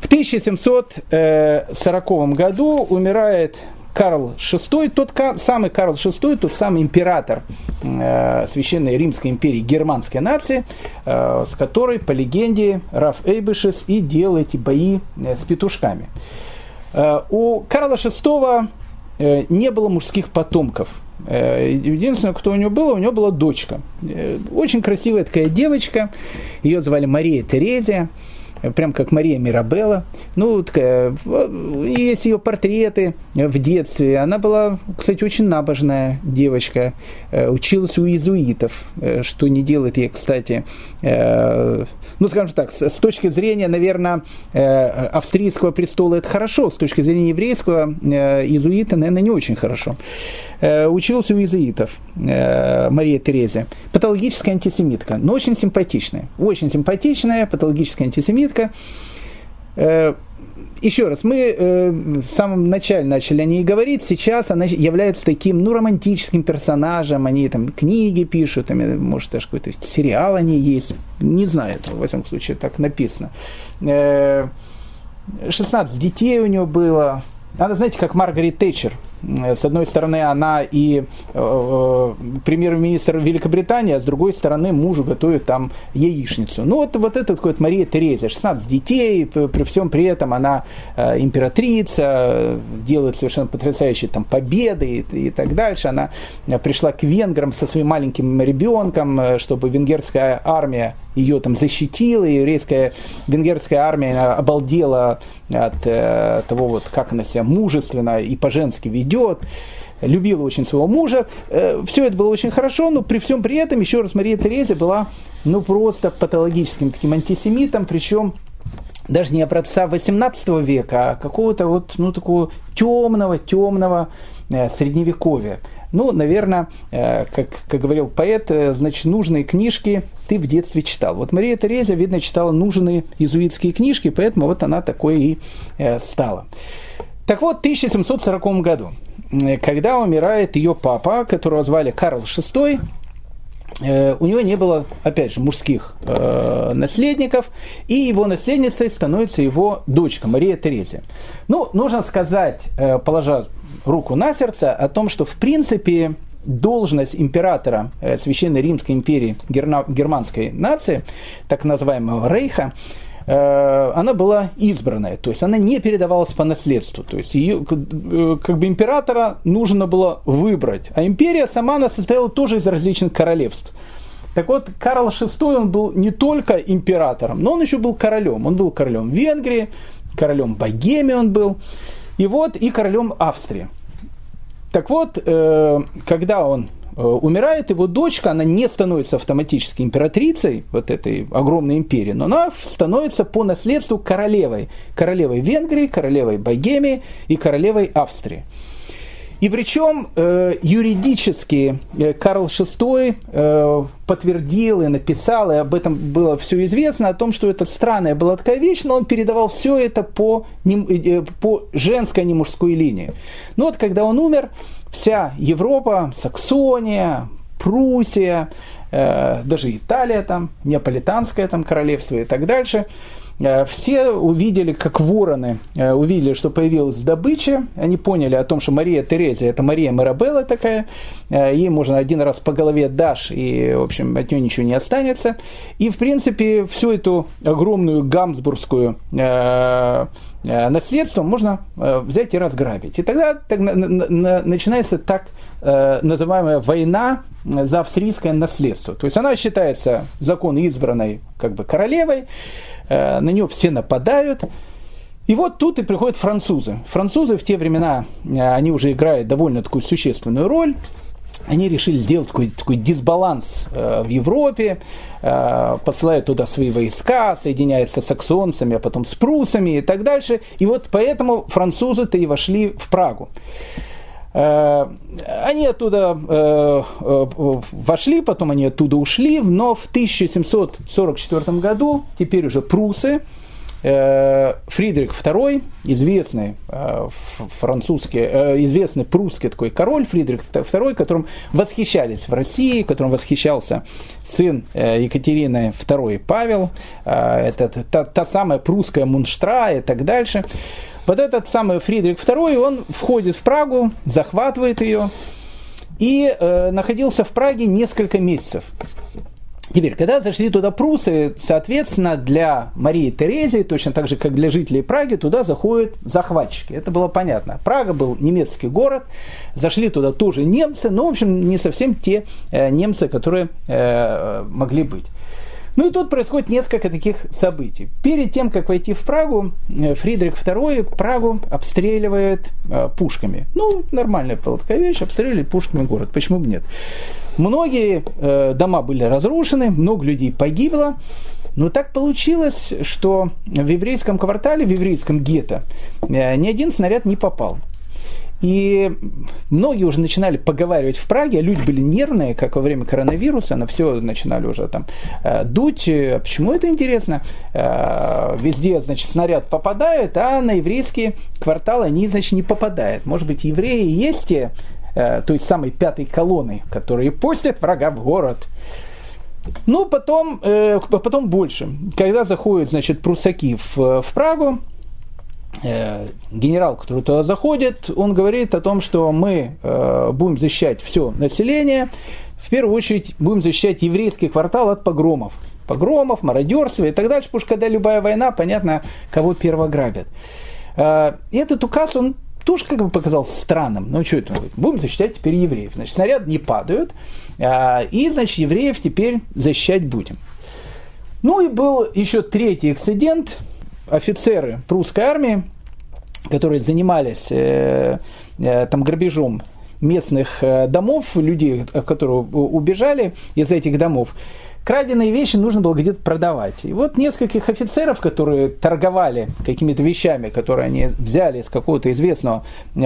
Speaker 1: В 1740 э, году умирает Карл VI, тот самый Карл VI, тот самый император э, Священной Римской империи германской нации, э, с которой, по легенде, Раф Эйбышес и делал эти бои с петушками. У Карла VI не было мужских потомков. Э, единственное, кто у него было, у него была дочка. Э, очень красивая такая девочка, ее звали Мария Терезия прям как Мария Мирабелла. Ну, такая, есть ее портреты в детстве. Она была, кстати, очень набожная девочка. Э, училась у иезуитов, э, что не делает ей, кстати, э, ну, скажем так, с точки зрения, наверное, австрийского престола это хорошо, с точки зрения еврейского иезуита, наверное, не очень хорошо. Учился у иезуитов Мария Терезия. Патологическая антисемитка, но очень симпатичная. Очень симпатичная патологическая антисемитка еще раз, мы э, в самом начале начали о ней говорить, сейчас она является таким, ну, романтическим персонажем, они там книги пишут, там, может, даже какой-то сериал о ней есть, не знаю, во всяком случае, так написано. Э, 16 детей у нее было, она, знаете, как Маргарет Тэтчер – с одной стороны, она и э, премьер-министр Великобритании, а с другой стороны, мужу готовит там яичницу. Ну, вот, вот это вот Мария Терезия, 16 детей, при всем при этом она э, императрица, делает совершенно потрясающие там победы и, и так дальше. Она пришла к венграм со своим маленьким ребенком, э, чтобы венгерская армия ее там защитила, и еврейская венгерская армия обалдела от э, того, вот, как она себя мужественно и по-женски ведет любила очень своего мужа. Э, все это было очень хорошо, но при всем при этом, еще раз, Мария Терезия была ну просто патологическим таким антисемитом, причем даже не образца 18 века, а какого-то вот, ну, такого темного, темного э, средневековья. Ну, наверное, э, как, как говорил поэт, э, значит, нужные книжки ты в детстве читал. Вот Мария Терезия, видно, читала нужные иезуитские книжки, поэтому вот она такой и э, стала. Так вот, в 1740 году, когда умирает ее папа, которого звали Карл VI, у него не было, опять же, мужских э, наследников, и его наследницей становится его дочка Мария Терезия. Ну, нужно сказать, э, положа руку на сердце о том, что в принципе должность императора э, Священной Римской империи германской нации, так называемого Рейха, э, она была избранная, то есть она не передавалась по наследству, то есть ее, э, как бы императора нужно было выбрать, а империя сама она состояла тоже из различных королевств. Так вот, Карл VI, он был не только императором, но он еще был королем. Он был королем Венгрии, королем Богемии он был. И вот и королем Австрии. Так вот, э, когда он умирает, его дочка, она не становится автоматически императрицей вот этой огромной империи, но она становится по наследству королевой. Королевой Венгрии, королевой Богемии и королевой Австрии. И причем э, юридически э, Карл VI э, подтвердил и написал, и об этом было все известно, о том, что это странная была такая вещь, но он передавал все это по, э, по женской, а не мужской линии. Но вот когда он умер, вся Европа, Саксония, Пруссия, э, даже Италия там, Неаполитанское там королевство и так дальше – Э, все увидели, как вороны э, увидели, что появилась добыча. Они поняли о том, что Мария Терезия это Мария Марабелла такая. Э, ей можно один раз по голове дашь, и, в общем, от нее ничего не останется. И, в принципе, всю эту огромную гамсбургскую наследство можно взять и разграбить. И тогда начинается так называемая война за австрийское наследство. То есть она считается закон избранной как бы королевой, Э, на нее все нападают. И вот тут и приходят французы. Французы в те времена, э, они уже играют довольно такую существенную роль. Они решили сделать такой, такой дисбаланс э, в Европе, э, посылают туда свои войска, соединяются с саксонцами, а потом с прусами и так дальше. И вот поэтому французы-то и вошли в Прагу. Э, они оттуда э, э, вошли, потом они оттуда ушли, но в 1744 году, теперь уже прусы, Фридрих II, известный французский, известный прусский такой король Фридрих II, которым восхищались в России, которым восхищался сын Екатерины II Павел, это та, та самая прусская Мунштра и так дальше. Вот этот самый Фридрих II, он входит в Прагу, захватывает ее и э, находился в Праге несколько месяцев. Теперь, когда зашли туда прусы, соответственно, для Марии Терезии, точно так же, как для жителей Праги, туда заходят захватчики. Это было понятно. Прага был немецкий город, зашли туда тоже немцы, но, в общем, не совсем те э, немцы, которые э, могли быть. Ну и тут происходит несколько таких событий. Перед тем, как войти в Прагу, э, Фридрих II Прагу обстреливает э, пушками. Ну, нормальная была такая вещь, обстреливали пушками город. Почему бы нет? Многие э, дома были разрушены, много людей погибло. Но так получилось, что в еврейском квартале, в еврейском гетто, э, ни один снаряд не попал. И многие уже начинали поговаривать в Праге, люди были нервные, как во время коронавируса, на все начинали уже там э, дуть. А почему это интересно? Э, везде, значит, снаряд попадает, а на еврейские кварталы они, значит, не попадают. Может быть, евреи есть те, э, той самой пятой колонны, которые пустят врага в город. Ну, потом, потом больше. Когда заходят, значит, прусаки в, в Прагу, Э, генерал, который туда заходит, он говорит о том, что мы э, будем защищать все население, в первую очередь будем защищать еврейский квартал от погромов. Погромов, мародерства и так дальше, потому что когда любая война, понятно, кого перво грабят. Э, и этот указ, он тоже как бы показался странным. Ну, что это? Будем защищать теперь евреев. Значит, снаряды не падают, и, значит, евреев теперь защищать будем. Ну и был еще третий эксцидент – офицеры прусской армии, которые занимались э, э, там грабежом местных э, домов, людей, которые убежали из этих домов, краденые вещи нужно было где-то продавать. И вот нескольких офицеров, которые торговали какими-то вещами, которые они взяли из какого-то известного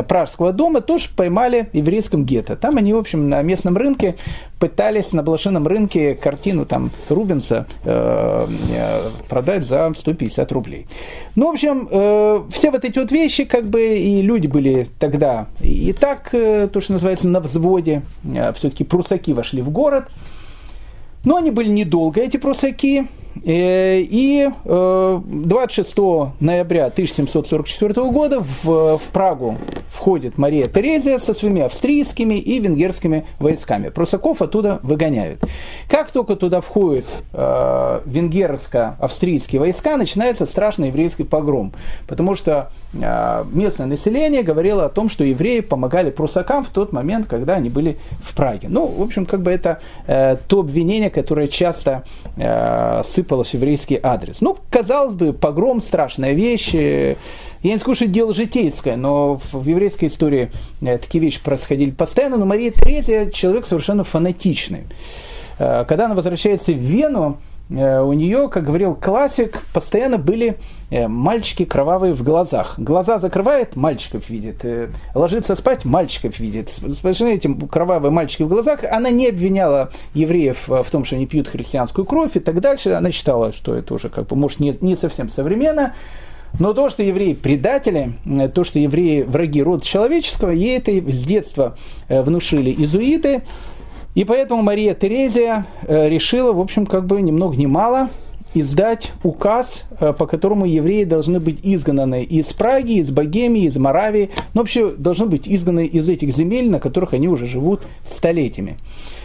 Speaker 1: пражского дома, тоже поймали в еврейском гетто. Там они, в общем, на местном рынке пытались на блошином рынке картину там Рубенса э, э продать за 150 рублей. Ну, в общем, э, все вот эти вот вещи, как бы, и люди были тогда и так, э, то, что называется, на взводе. Э, все-таки прусаки вошли в город. Но они были недолго, эти прусаки. Э, и 26 э, ноября 1744 года в, в Прагу входит Мария Терезия со своими австрийскими и венгерскими войсками. Прусаков оттуда выгоняют. Как только туда входят э, венгерско-австрийские войска, начинается страшный еврейский погром. Потому что э, местное население говорило о том, что евреи помогали прусакам в тот момент, когда они были в Праге. Ну, в общем, как бы это э, то обвинение, которое часто сыпалось в еврейский адрес. Ну, казалось бы, погром, страшная вещь, я не скажу, что дело житейское, но в еврейской истории э, такие вещи происходили постоянно, но Мария Терезия человек совершенно фанатичный. Э, когда она возвращается в Вену, Э, у нее, как говорил классик, постоянно были э, мальчики кровавые в глазах. Глаза закрывает, мальчиков видит. Э, ложится спать, мальчиков видит. Сплошные эти кровавые мальчики в глазах. Она не обвиняла евреев в том, что они пьют христианскую кровь и так дальше. Она считала, что это уже, как бы, может, не, не совсем современно. Но то, что евреи предатели, то, что евреи враги рода человеческого, ей это с детства внушили изуиты. И поэтому Мария Терезия э, решила, в общем, как бы ни много ни мало издать указ, э, по которому евреи должны быть изгнаны из Праги, из Богемии, из Моравии, но вообще должны быть изгнаны из этих земель, на которых они уже живут столетиями.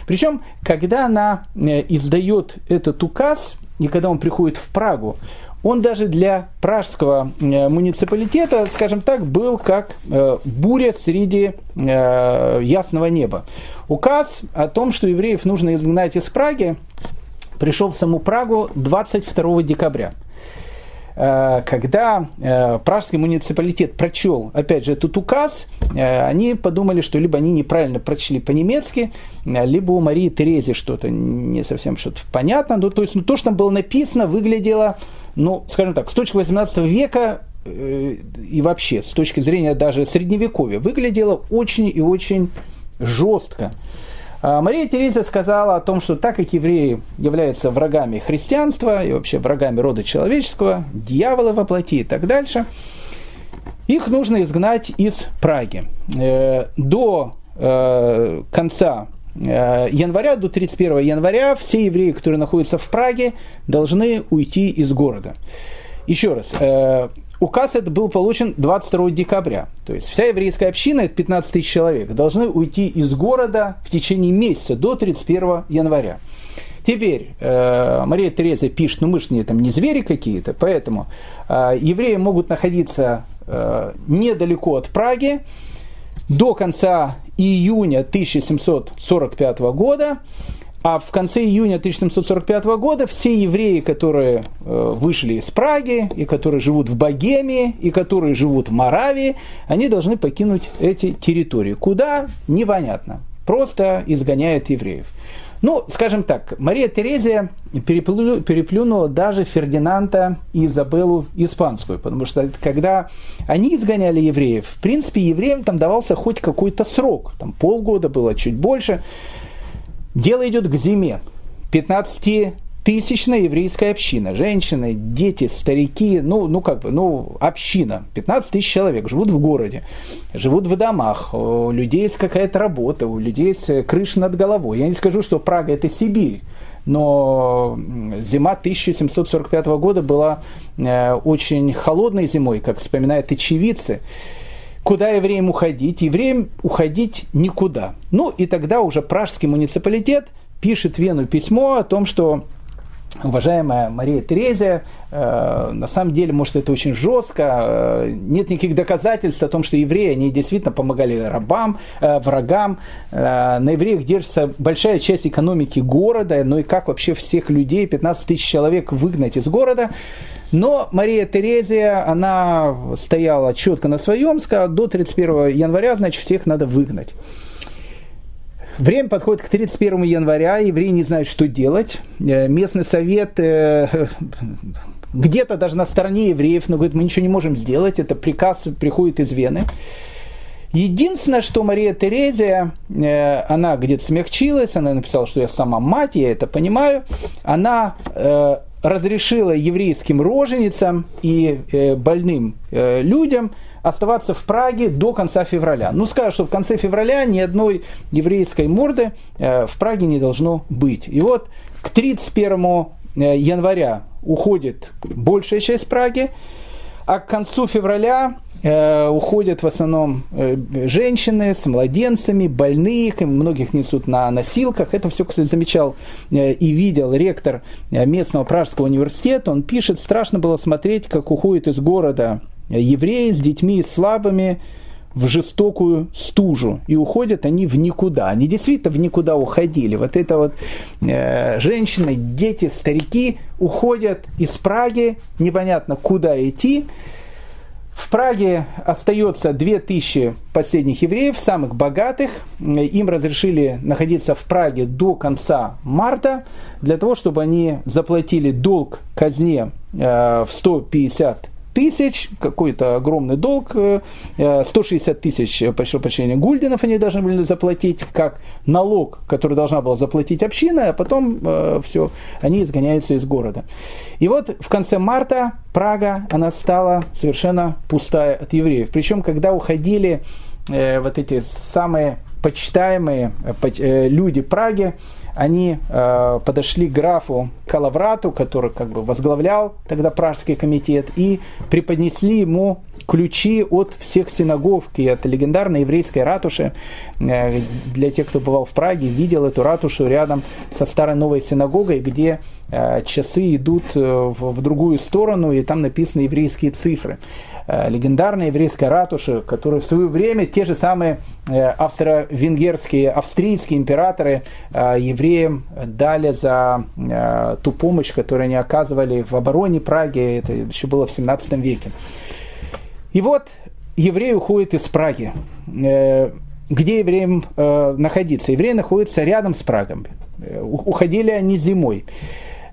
Speaker 1: Причем, когда она э, издает этот указ, и когда он приходит в Прагу, он даже для пражского э, муниципалитета, скажем так, был как э, буря среди э, ясного неба. Указ о том, что евреев нужно изгнать из Праги, пришел в саму Прагу 22 декабря когда пражский муниципалитет прочел, опять же, этот указ, они подумали, что либо они неправильно прочли по-немецки, либо у Марии Терези что-то не совсем что-то понятно. Ну, то есть ну, то, что там было написано, выглядело ну, скажем так, с точки 18 века э, и вообще с точки зрения даже средневековья выглядело очень и очень жестко. А Мария Терезия сказала о том, что так как евреи являются врагами христианства и вообще врагами рода человеческого, дьявола воплоти и так дальше, их нужно изгнать из Праги. Э, до э, конца января до 31 января все евреи, которые находятся в Праге, должны уйти из города. Еще раз, э, указ этот был получен 22 декабря. То есть вся еврейская община, это 15 тысяч человек, должны уйти из города в течение месяца до 31 января. Теперь э, Мария Тереза пишет, ну мы же не, там, не звери какие-то, поэтому э, евреи могут находиться э, недалеко от Праги, до конца июня 1745 года, а в конце июня 1745 года все евреи, которые э, вышли из Праги, и которые живут в Богемии, и которые живут в Моравии, они должны покинуть эти территории. Куда? Непонятно. Просто изгоняют евреев. Ну, скажем так, Мария Терезия переплю, переплюнула даже Фердинанда и Изабеллу Испанскую, потому что когда они изгоняли евреев, в принципе, евреям там давался хоть какой-то срок, там полгода было, чуть больше. Дело идет к зиме. 15 тысячная еврейская община. Женщины, дети, старики, ну, ну как бы, ну, община. 15 тысяч человек живут в городе, живут в домах, у людей есть какая-то работа, у людей есть крыша над головой. Я не скажу, что Прага это Сибирь, но зима 1745 года была э, очень холодной зимой, как вспоминают очевидцы. Куда евреям уходить? Евреям уходить никуда. Ну и тогда уже пражский муниципалитет пишет Вену письмо о том, что уважаемая Мария Терезия, э, на самом деле, может, это очень жестко, э, нет никаких доказательств о том, что евреи, они действительно помогали рабам, э, врагам, на евреях держится большая часть экономики города, ну и как вообще всех людей, 15 тысяч человек выгнать из города. Но Мария Терезия, она стояла четко на своем, сказала, до 31 января, значит, всех надо выгнать. Время подходит к 31 января, евреи не знают, что делать. Э, местный совет э, где-то даже на стороне евреев, но говорит, мы ничего не можем сделать, это приказ приходит из Вены. Единственное, что Мария Терезия, э, она где-то смягчилась, она написала, что я сама мать, я это понимаю, она разрешила еврейским роженицам и больным людям оставаться в Праге до конца февраля. Ну, скажут, что в конце февраля ни одной еврейской морды э, в Праге не должно быть. И вот к 31 э, января уходит большая часть Праги, а к концу февраля э, уходят в основном женщины с младенцами, больных, и многих несут на носилках. Это все, кстати, замечал и видел ректор местного Пражского университета. Он пишет, страшно было смотреть, как уходит из города евреи с детьми и слабыми в жестокую стужу. И уходят они в никуда. Они действительно в никуда уходили. Вот это вот э, женщины, дети, старики уходят из Праги, непонятно куда идти. В Праге остается 2000 последних евреев, самых богатых. Им разрешили находиться в Праге до конца марта, для того, чтобы они заплатили долг казне в 150 тысяч, какой-то огромный долг, 160 э, тысяч, э, прошу прощения, гульденов они должны были заплатить, как налог, который должна была заплатить община, а потом э, все, они изгоняются из города. И вот в конце марта Прага, она стала совершенно пустая от евреев. Причем, когда уходили э, вот эти самые почитаемые э, люди Праги, они э, подошли к графу Калаврату, который как бы возглавлял тогда Пражский комитет, и преподнесли ему ключи от всех синагог и от легендарной еврейской ратуши. Э, для тех, кто бывал в Праге, видел эту ратушу рядом со старой новой синагогой, где часы идут э, в, другую сторону, и там написаны еврейские цифры. Э, легендарная еврейская ратуша, которую в свое время те же самые э, австро-венгерские, австрийские императоры э, евреям дали за ту помощь, которую они оказывали в обороне Праги, это еще было в 17 веке. И вот евреи уходят из Праги. Где евреям находиться? Евреи находятся рядом с Прагом. Уходили они зимой.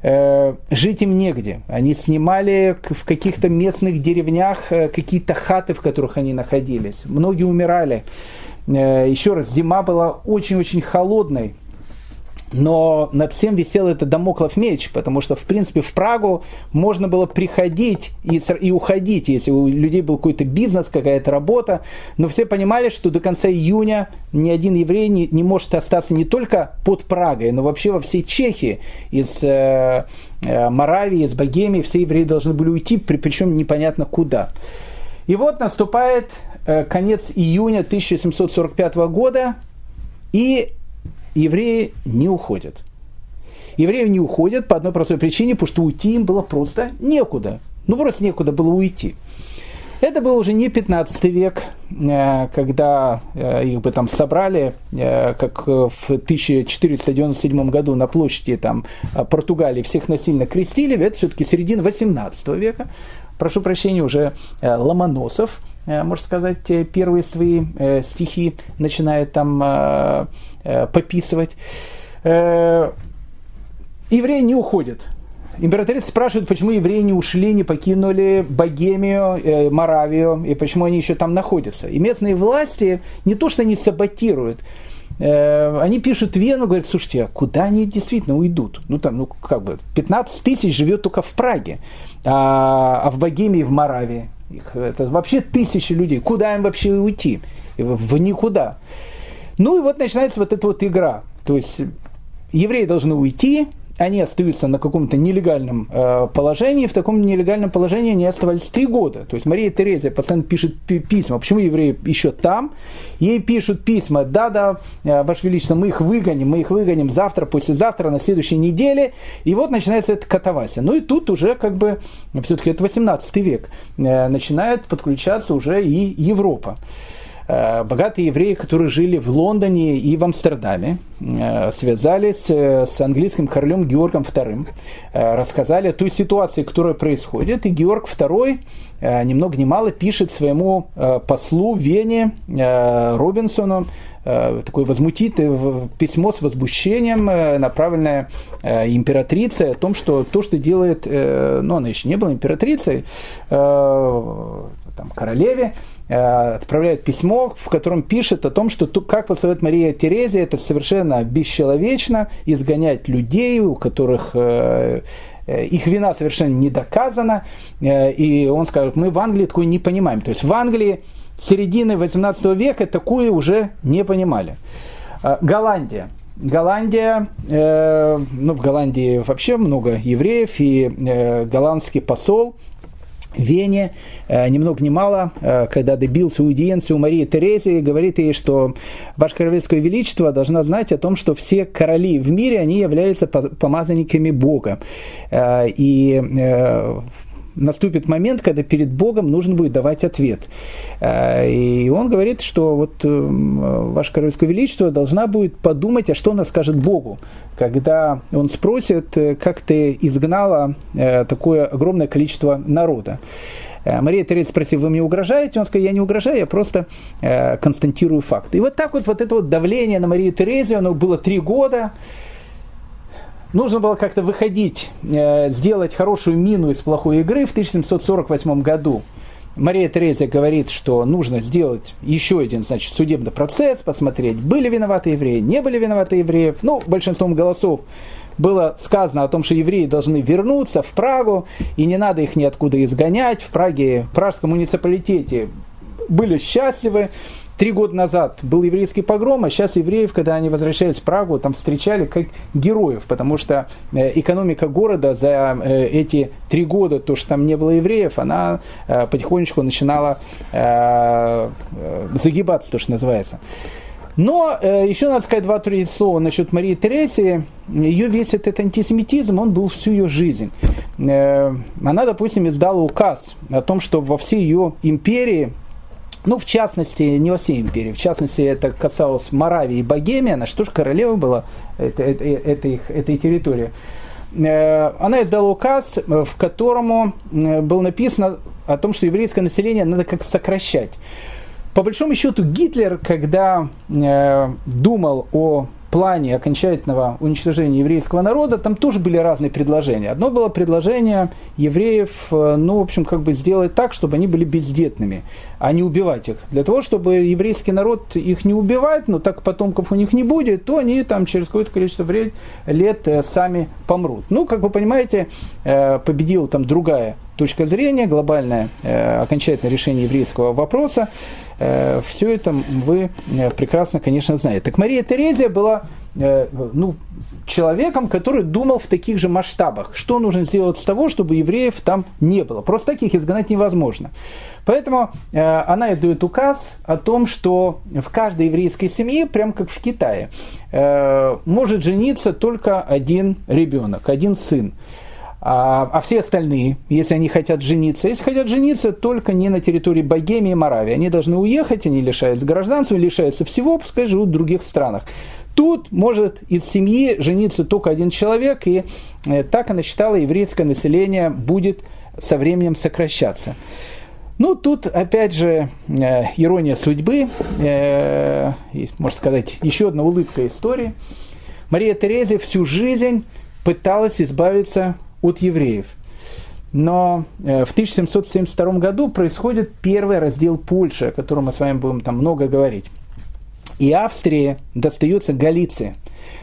Speaker 1: Э, жить им негде. Они снимали в каких-то местных деревнях э, какие-то хаты, в которых они находились. Многие умирали. Э, еще раз, зима была очень-очень холодной. Но над всем висел этот домоклов меч, потому что, в принципе, в Прагу можно было приходить и, и уходить, если у людей был какой-то бизнес, какая-то работа. Но все понимали, что до конца июня ни один еврей не, не может остаться не только под Прагой, но вообще во всей Чехии, из э, э, Моравии, из Богемии, все евреи должны были уйти, при, причем непонятно куда. И вот наступает э, конец июня 1745 года, и евреи не уходят. Евреи не уходят по одной простой причине, потому что уйти им было просто некуда. Ну, просто некуда было уйти. Это был уже не 15 век, э, когда э, их бы там собрали, э, как в 1497 году на площади там, Португалии всех насильно крестили. Это все-таки середина 18 века. Прошу прощения, уже Ломоносов, можно сказать, первые свои стихи начинает там пописывать. Евреи не уходят Императрица спрашивает, почему евреи не ушли, не покинули Богемию, э, Моравию, и почему они еще там находятся. И местные власти не то, что они саботируют, э, они пишут Вену, говорят, слушайте, а куда они действительно уйдут? Ну там, ну как бы, 15 тысяч живет только в Праге, а, а в Богемии, в Моравии. Их, это вообще тысячи людей. Куда им вообще уйти? В никуда. Ну и вот начинается вот эта вот игра. То есть евреи должны уйти, они остаются на каком-то нелегальном э, положении, в таком нелегальном положении они оставались три года. То есть Мария Терезия постоянно пишет письма. Почему евреи еще там? Ей пишут письма, да-да, э, Ваше Величество, мы их выгоним, мы их выгоним завтра, послезавтра, на следующей неделе. И вот начинается эта катавасия. Ну и тут уже как бы, все-таки это 18 век, э, начинает подключаться уже и Европа. Э, богатые евреи, которые жили в Лондоне и в Амстердаме, э, связались э, с английским королем Георгом II, рассказали о той ситуации, которая происходит, и Георг II ни много ни мало пишет своему послу Вене Робинсону такое возмутительное письмо с возмущением, направленное императрице о том, что то, что делает, ну, она еще не была императрицей, там, королеве, отправляет письмо, в котором пишет о том, что как посоветует Мария Терезия, это совершенно бесчеловечно изгонять людей, у которых э, э, их вина совершенно не доказана, и он скажет, мы в Англии такое не понимаем. То есть в Англии середины 18 века такое уже не понимали. Голландия. Голландия, э, ну в Голландии вообще много евреев, и э, голландский посол – Вене, э, ни много ни мало, э, когда добился аудиенции у Марии Терезии, говорит ей, что Ваше Королевское Величество должна знать о том, что все короли в мире, они являются помазанниками Бога. Э, и наступит момент, когда перед Богом нужно будет давать ответ. И он говорит, что вот Ваше Королевское Величество должна будет подумать, а что она скажет Богу когда он спросит, э, как ты изгнала э, такое огромное количество народа. Мария Тереза спросила, вы мне угрожаете? Он сказал, я не угрожаю, я просто констатирую факты. И вот так вот, вот это вот давление на Марию Терезию, оно было три года, нужно было как-то выходить, сделать хорошую мину из плохой игры в 1748 году. Мария Терезия говорит, что нужно сделать еще один значит, судебный процесс, посмотреть, были виноваты евреи, не были виноваты евреи. Ну, большинством голосов было сказано о том, что евреи должны вернуться в Прагу, и не надо их ниоткуда изгонять. В Праге, в пражском муниципалитете были счастливы, Три года назад был еврейский погром, а сейчас евреев, когда они возвращались в Прагу, там встречали как героев, потому что э, экономика города за э, эти три года, то, что там не было евреев, она э, потихонечку начинала загибаться, то, что называется. Но э, еще надо сказать два-три слова насчет Марии Терезии. Ее весь этот антисемитизм, он был всю ее жизнь. Э, она, допустим, издала указ о том, что во всей ее империи ну, в частности, не во всей империи, в частности, это касалось Моравии и Богемии, она что ж королева была этой, этой, этой, этой территории. Э, она издала указ, в котором э, было написано о том, что еврейское население надо как сокращать. По большому счету, Гитлер, когда э, думал о плане окончательного уничтожения еврейского народа, там тоже были разные предложения. Одно было предложение евреев, э, ну, в общем, как бы сделать так, чтобы они были бездетными, а не убивать их. Для того, чтобы еврейский народ их не убивать, но так потомков у них не будет, то они там через какое-то количество лет э, сами помрут. Ну, как вы понимаете, э, победила там другая точка зрения, глобальное окончательное решение еврейского вопроса. Э, все это вы э, прекрасно, конечно, знаете. Так Мария Терезия была э, ну, человеком, который думал в таких же масштабах. Что нужно сделать с того, чтобы евреев там не было? Просто таких изгнать невозможно. Поэтому она издает указ о том, что в каждой еврейской семье, прям как в Китае, может жениться только один ребенок, один сын. А, а все остальные, если они хотят жениться, если хотят жениться только не на территории Богемии и Моравии, они должны уехать, они лишаются гражданства, лишаются всего, пускай живут в других странах. Тут может из семьи жениться только один человек, и э, так она считала, еврейское население будет со временем сокращаться. Ну, тут, опять же, э, ирония судьбы, э, можно сказать, еще одна улыбка истории. Мария Терезия всю жизнь пыталась избавиться от евреев. Но э, в 1772 году происходит первый раздел Польши, о котором мы с вами будем там много говорить. И Австрии достается Галиция.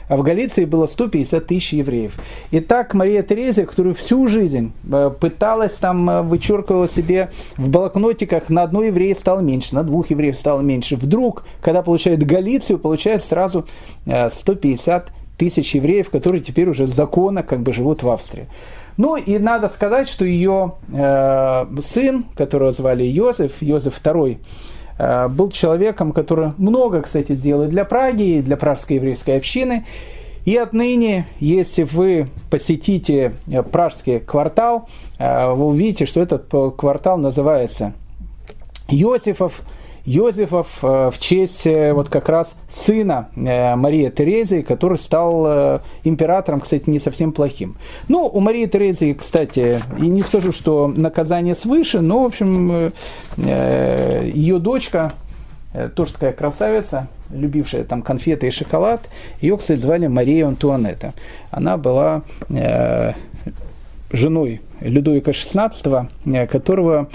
Speaker 1: А в Галиции было 150 тысяч евреев. И так Мария Терезия, которая всю жизнь э, пыталась там, э, вычеркивала себе в блокнотиках, на одной еврея стало меньше, на двух евреев стало меньше. Вдруг, когда получает Галицию, получает сразу 150 тысяч евреев, которые теперь уже законно как бы живут в Австрии. Ну и надо сказать, что ее э, сын, которого звали Йозеф, Йозеф II, э, был человеком, который много, кстати, сделал для Праги и для пражской еврейской общины. И отныне, если вы посетите э, пражский квартал, э, вы увидите, что этот квартал называется Йосифов Йозефов э, в честь э, вот как раз сына э, Марии Терезии, который стал императором, кстати, не совсем плохим. Ну, у Марии Терезии, кстати, и не скажу, что наказание свыше, но, в общем, ее дочка, тоже такая красавица, любившая там конфеты и шоколад, ее, кстати, звали Мария Антуанетта. Она была женой Людовика XVI, э, которого,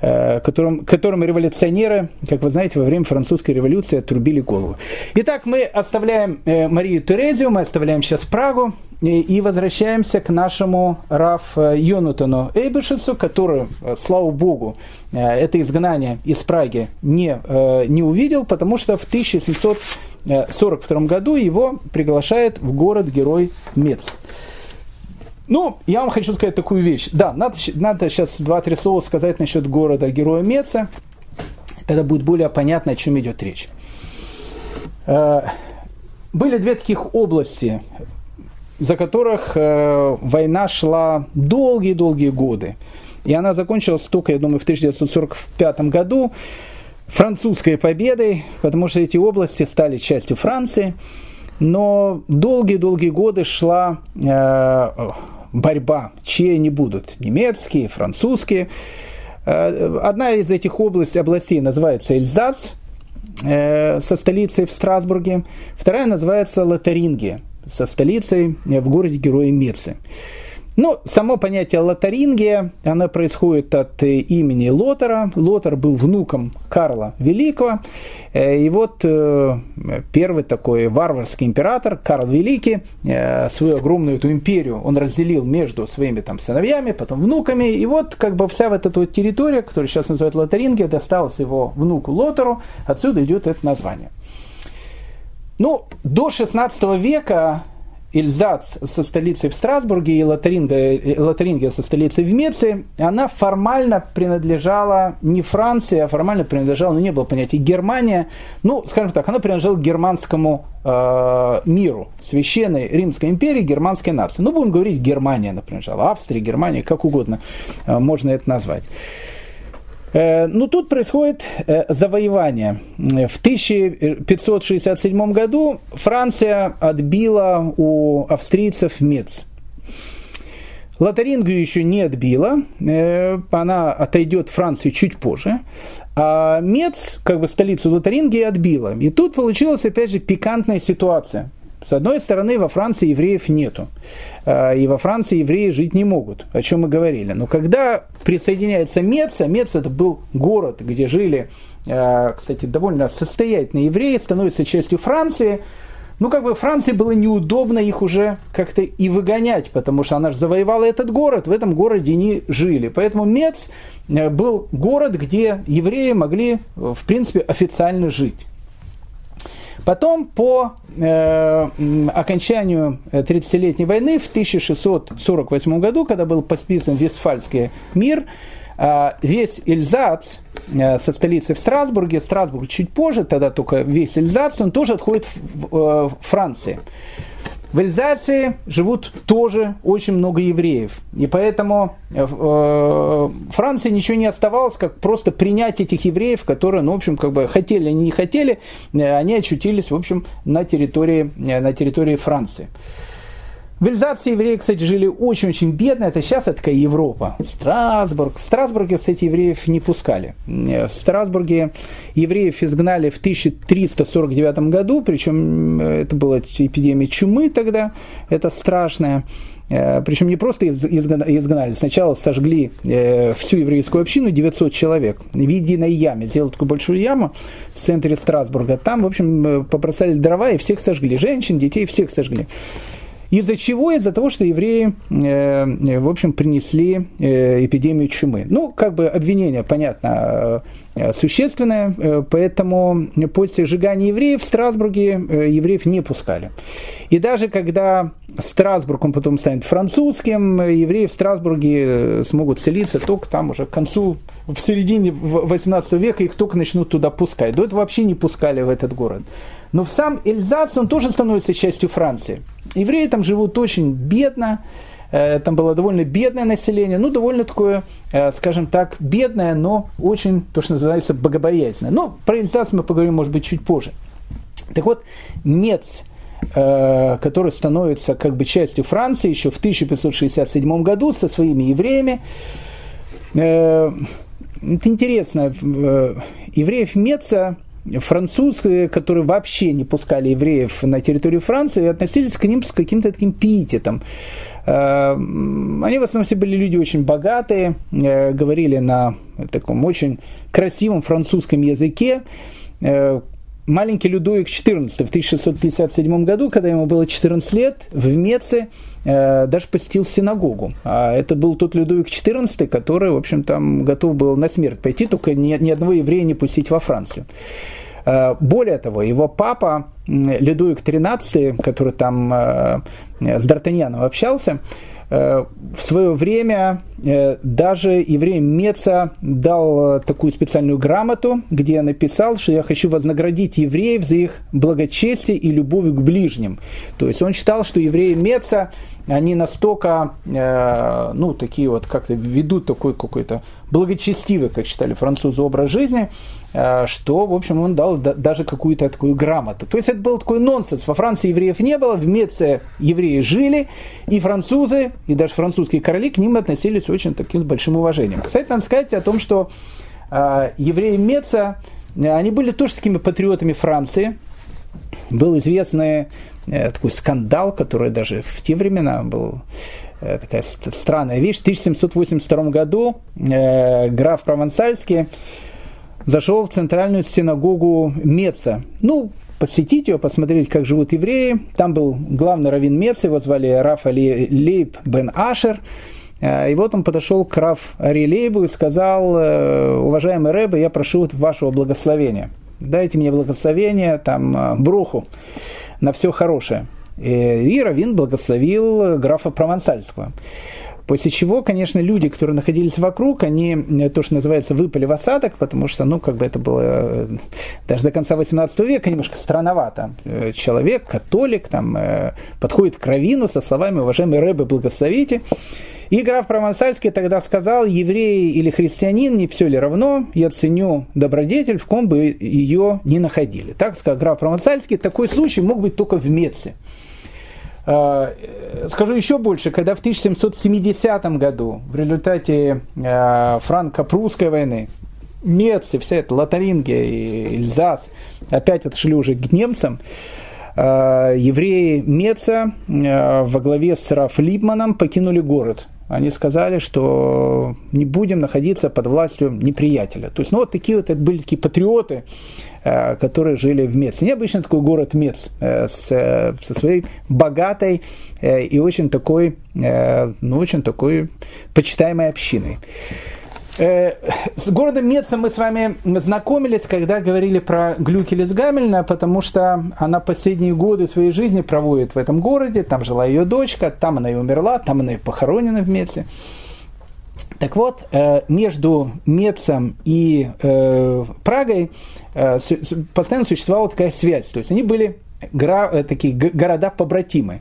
Speaker 1: э, которым, которым революционеры, как вы знаете, во время французской революции отрубили голову. Итак, мы оставляем э, Марию Терезию, мы оставляем сейчас Прагу и возвращаемся к нашему Раф Йонатану Эйбешицу, который, слава богу, это изгнание из Праги не, не увидел, потому что в 1742 году его приглашает в город-герой Мец. Ну, я вам хочу сказать такую вещь. Да, надо, надо сейчас два-три слова сказать насчет города Героя Меца. Тогда будет более понятно, о чем идет речь. Э, были две таких области, за которых э, война шла долгие-долгие годы. И она закончилась только, я думаю, в 1945 году французской победой, потому что эти области стали частью Франции. Но долгие-долгие годы шла э, борьба, чьи они будут, немецкие, французские. Одна из этих областей, областей называется Эльзац, со столицей в Страсбурге. Вторая называется Лотарингия, со столицей в городе Героя Мирцы. Ну, само понятие лотарингия, оно происходит от э, имени Лотера. Лотер был внуком Карла Великого. Э, и вот э, первый такой варварский император, Карл Великий, свою огромную эту империю он разделил между своими там сыновьями, потом внуками. И вот как бы вся вот эта вот территория, которую сейчас называют Лотарингия, досталась его внуку Лотеру. Отсюда идет это название. Ну, до 16 века Ильзац со столицей в Страсбурге и Лотарингия, Лотарингия со столицей в Меции, она формально принадлежала не Франции, а формально принадлежала, ну не было понятия Германия, ну, скажем так, она принадлежала германскому э, миру, священной Римской империи, германской нации. Ну, будем говорить Германия, например, Австрия, Германия, как угодно э, можно это назвать. Э, ну, тут происходит э, завоевание. В 1567 году Франция отбила у австрийцев Мец. Лотарингию еще не отбила, э, она отойдет в Францию чуть позже. А Мец, как бы столицу Лотарингии, отбила. И тут получилась, опять же, пикантная ситуация. С одной стороны, во Франции евреев нету. А, и во Франции евреи жить не могут, о чем мы говорили. Но когда присоединяется Меца, Мец это был город, где жили, а, кстати, довольно состоятельные евреи, становится частью Франции, ну, как бы Франции было неудобно их уже как-то и выгонять, потому что она же завоевала этот город, в этом городе они жили. Поэтому Мец э, был город, где евреи могли, в принципе, официально жить. Потом по э, окончанию 30-летней войны в 1648 году, когда был подписан Вестфальский мир, э, весь Эльзац э, со столицей в Страсбурге, Страсбург чуть позже, тогда только весь Эльзац, он тоже отходит в, в, э, в Франции. В Эльзасе живут тоже очень много евреев. И поэтому э, э, Франции ничего не оставалось, как просто принять этих евреев, которые, ну, в общем, как бы хотели, они не хотели, э, они очутились, в общем, на территории, на территории Франции. В Эльзасе евреи, кстати, жили очень-очень бедно. Это сейчас это такая Европа. Страсбург. В Страсбурге, кстати, евреев не пускали. В Страсбурге евреев изгнали в 1349 году, причем э, это была эпидемия чумы тогда, это страшная. Э, причем не просто изгнали, сначала сожгли э, всю еврейскую общину, 900 человек, в единой яме. Сделали такую большую яму в центре Страсбурга. Там, в общем, побросали дрова и всех сожгли. Женщин, детей, всех сожгли. Из-за чего? Из-за того, что евреи, э, в общем, принесли э, эпидемию чумы. Ну, как бы обвинение, понятно, э, существенное, поэтому после сжигания евреев в Страсбурге евреев не пускали. И даже когда Страсбург, он потом станет французским, евреи в Страсбурге смогут селиться только там уже к концу, в середине 18 века их только начнут туда пускать. До этого вообще не пускали в этот город. Но сам Эльзас он тоже становится частью Франции. Евреи там живут очень бедно, э, там было довольно бедное население, ну, довольно такое, э, скажем так, бедное, но очень, то, что называется, богобоязненное. Но про Эльзас мы поговорим, может быть, чуть позже. Так вот, Мец, э, который становится как бы частью Франции еще в 1567 году со своими евреями, это интересно, евреев Меца французы, которые вообще не пускали евреев на территорию Франции, относились к ним с каким-то таким пиететом. Э, они в основном все были люди очень богатые, э, говорили на таком очень красивом французском языке. Э, маленький Людовик XIV в 1657 году, когда ему было 14 лет, в Меце даже посетил синагогу. А это был тот Людовик XIV, который, в общем, там готов был на смерть пойти, только ни, ни одного еврея не пустить во Францию. Э, более того, его папа Людовик XIII, который там э, с Д'Артаньяном общался, э, в свое время даже евреям Меца дал такую специальную грамоту, где написал, что я хочу вознаградить евреев за их благочестие и любовь к ближним. То есть он считал, что евреи Меца они настолько, э, ну, такие вот, как-то ведут такой какой-то благочестивый, как считали французы, образ жизни, э, что, в общем, он дал даже какую-то такую грамоту. То есть это был такой нонсенс. Во Франции евреев не было, в Меце евреи жили, и французы, и даже французские короли к ним относились очень таким большим уважением. Кстати, надо сказать о том, что э, евреи Меца, они были тоже такими патриотами Франции. Был известный э, такой скандал, который даже в те времена был Э, такая странная вещь. В 1782 году э, граф Провансальский зашел в центральную синагогу Меца. Ну, посетить ее, посмотреть, как живут евреи. Там был главный раввин Меца, его звали Раф Али Лейб бен Ашер. Э, и вот он подошел к Раф Арилейбу и сказал, э, уважаемый Рэбе, я прошу вашего благословения. Дайте мне благословение, там, бруху на все хорошее. Э, и Равин благословил графа Провансальского. После чего, конечно, люди, которые находились вокруг, они, э, то, что называется, выпали в осадок, потому что, ну, как бы это было э, даже до конца 18 века немножко странновато. Человек, католик, там, подходит к Равину со словами «Уважаемый Рэбе, благословите». И граф Провансальский тогда сказал, еврей или христианин, не все ли равно, я ценю добродетель, в ком бы ее не находили. Так сказал граф Провансальский, такой случай мог быть только в Меце. А, скажу еще больше, когда в 1770 году в результате а, франко-прусской войны Мецы, вся эта Лотарингия и Эльзас опять отшли уже к немцам, евреи Меца во главе с Раф Липманом покинули город они сказали, что не будем находиться под властью неприятеля. То есть, ну, вот такие вот это были такие патриоты, э, которые жили в Мец. Необычный такой город Мец э, с, со своей богатой э, и очень такой, ну, очень такой почитаемой общиной. Э, с городом Мецем мы с вами знакомились, когда говорили про Глюкелис Гамельна, потому что она последние годы своей жизни проводит в этом городе, там жила ее дочка, там она и умерла, там она и похоронена в Меце. Так вот, э, между Мецем и э, Прагой постоянно существовала такая связь. То есть они были такие города-побратимы.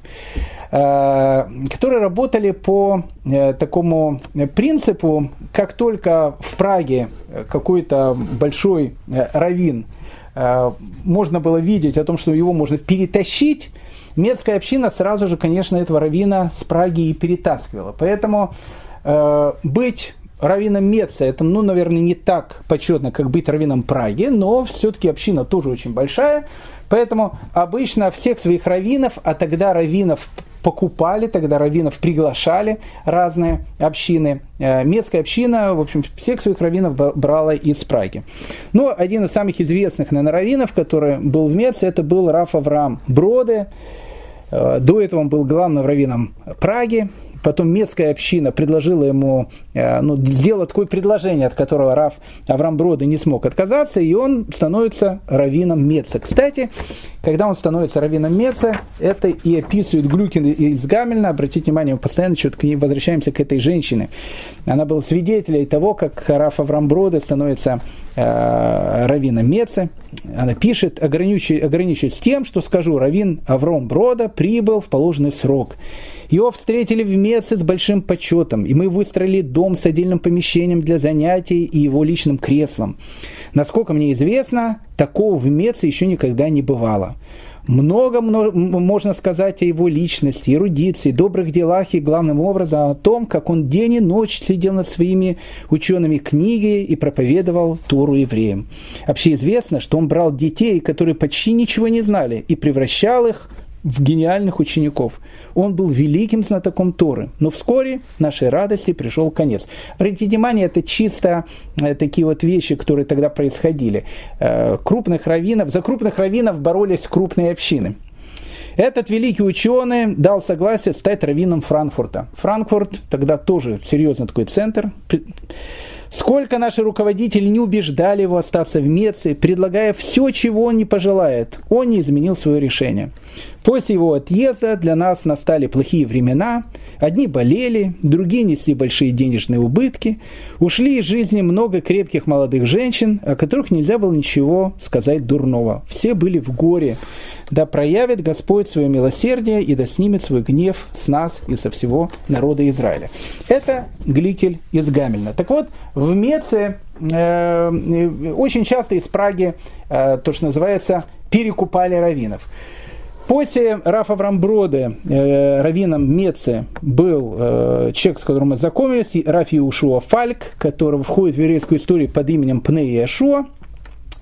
Speaker 1: Э, которые работали по э, такому принципу, как только в Праге какой-то большой э, раввин можно было видеть о том, что его можно перетащить, Медская община сразу же, конечно, этого равина с Праги и перетаскивала. Поэтому э, быть раввином Меца, это, ну, наверное, не так почетно, как быть раввином Праги, но все-таки община тоже очень большая, поэтому обычно всех своих раввинов, а тогда раввинов покупали, тогда раввинов приглашали разные общины. Э, Местская община, в общем, всех своих раввинов брала из Праги. Но один из самых известных, наверное, раввинов, который был в Мец, это был Раф Авраам Броде. Э, до этого он был главным раввином Праги, потом местская община предложила ему, э, ну, сделала такое предложение, от которого Раф Авраам Броды не смог отказаться, и он становится раввином Меца. Кстати, когда он становится раввином Меца, это и описывает Глюкин из Гамельна. Обратите внимание, мы постоянно что-то к ней возвращаемся к этой женщине. Она была свидетелем того, как Раф Авраам Броды становится э, раввином Меца. Она пишет, ограничиваясь, тем, что скажу, раввин Авром Брода прибыл в положенный срок. Его встретили в Меце с большим почетом, и мы выстроили дом с отдельным помещением для занятий и его личным креслом. Насколько мне известно, такого в Меце еще никогда не бывало. Много, можно сказать о его личности, эрудиции, добрых делах и, главным образом, о том, как он день и ночь сидел над своими учеными книги и проповедовал Тору евреям. Вообще известно, что он брал детей, которые почти ничего не знали, и превращал их в гениальных учеников. Он был великим знатоком Торы. Но вскоре нашей радости пришел конец. Обратите внимание, это чисто э, такие вот вещи, которые тогда происходили. Э, крупных раввинов, за крупных раввинов боролись крупные общины. Этот великий ученый дал согласие стать раввином Франкфурта. Франкфурт тогда тоже серьезный такой центр Сколько наши руководители не убеждали его остаться в Меции, предлагая все, чего он не пожелает, он не изменил свое решение. После его отъезда для нас настали плохие времена. Одни болели, другие несли большие денежные убытки. Ушли из жизни много крепких молодых женщин, о которых нельзя было ничего сказать дурного. Все были в горе. Да проявит Господь свое милосердие и да снимет свой гнев с нас и со всего народа Израиля. Это Гликель из Гамельна. Так вот, в Меце э, очень часто из Праги э, то, что называется, перекупали раввинов. После Рафа Врамброда, э, раввином Меце, был э, человек, с которым мы знакомились, Раф Иушуа Фальк, который входит в еврейскую историю под именем Пнея Шуа.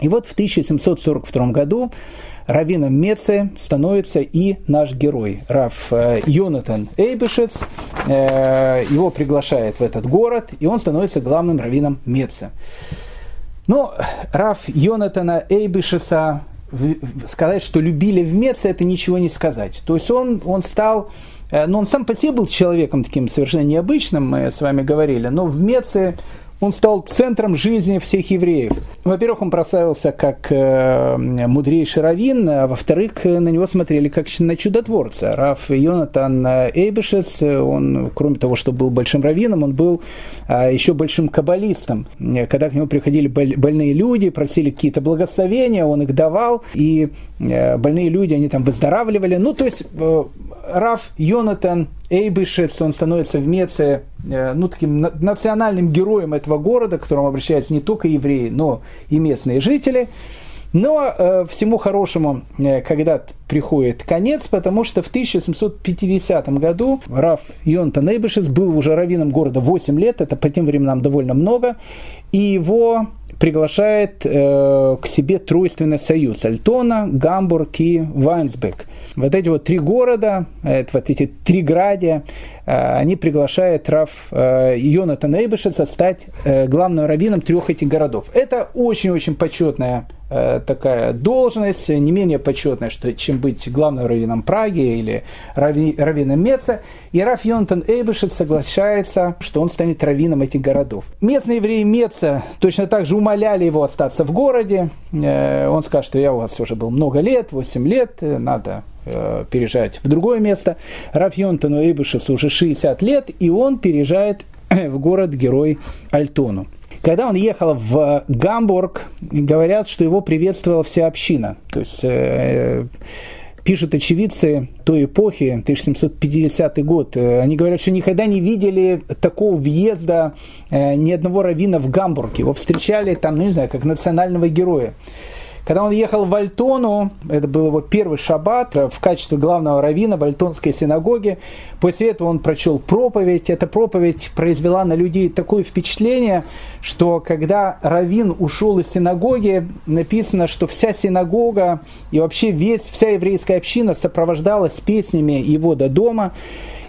Speaker 1: И вот в 1742 году раввином Меце становится и наш герой, Раф э, Йонатан Эйбишец. Э, его приглашает в этот город, и он становится главным раввином Меце. Но Раф Йонатана Эйбишеса сказать, что любили в Меце, это ничего не сказать. То есть он, он стал, э, ну он сам по себе был человеком таким совершенно необычным, мы с вами говорили, но в Меце он стал центром жизни всех евреев. Во-первых, он прославился как э, мудрейший раввин, а во-вторых, на него смотрели как на чудотворца. Раф Йонатан Эйбешес, он, кроме того, что был большим раввином, он был э, еще большим каббалистом. Когда к нему приходили больные люди, просили какие-то благословения, он их давал, и э, больные люди, они там выздоравливали. Ну, то есть, э, Раф Йонатан Эйбышец, он становится в Меце э, ну, таким национальным героем этого города, к которому обращаются не только евреи, но и местные жители. Но э, всему хорошему э, когда приходит конец, потому что в 1750 году Раф Йонта Нейбышес был уже раввином города 8 лет, это по тем временам довольно много, и его приглашает э, к себе тройственный союз Альтона, Гамбург и Вайнсбек. Вот эти вот три города, это вот эти три градия, э, они приглашают Раф э, Йонатана Эйбешеца стать э, главным раввином трех этих городов. Это очень-очень почетная Э, такая должность, не менее почетная, что, чем быть главным раввином Праги или рави, раввином Меца. И Раф Йонтон Эйбешет соглашается, что он станет раввином этих городов. Местные евреи Меца точно так же умоляли его остаться в городе. Э, он скажет, что я у вас уже был много лет, 8 лет, э, надо переезжать в другое место. Раф Йонтону Эйбешесу уже 60 лет, и он переезжает в город-герой Альтону. Когда он ехал в Гамбург, говорят, что его приветствовала вся община. То есть э, пишут очевидцы той эпохи, 1750 год, э, они говорят, что никогда не видели такого въезда э, ни одного раввина в Гамбург. Его встречали там, ну не знаю, как национального героя. Когда он ехал в Альтону, это был его первый шаббат, э, в качестве главного раввина в Альтонской синагоге, после этого он прочел проповедь. Эта проповедь произвела на людей такое впечатление, что когда раввин ушел из синагоги, написано, что вся синагога и вообще весь, вся еврейская община сопровождалась песнями его до дома.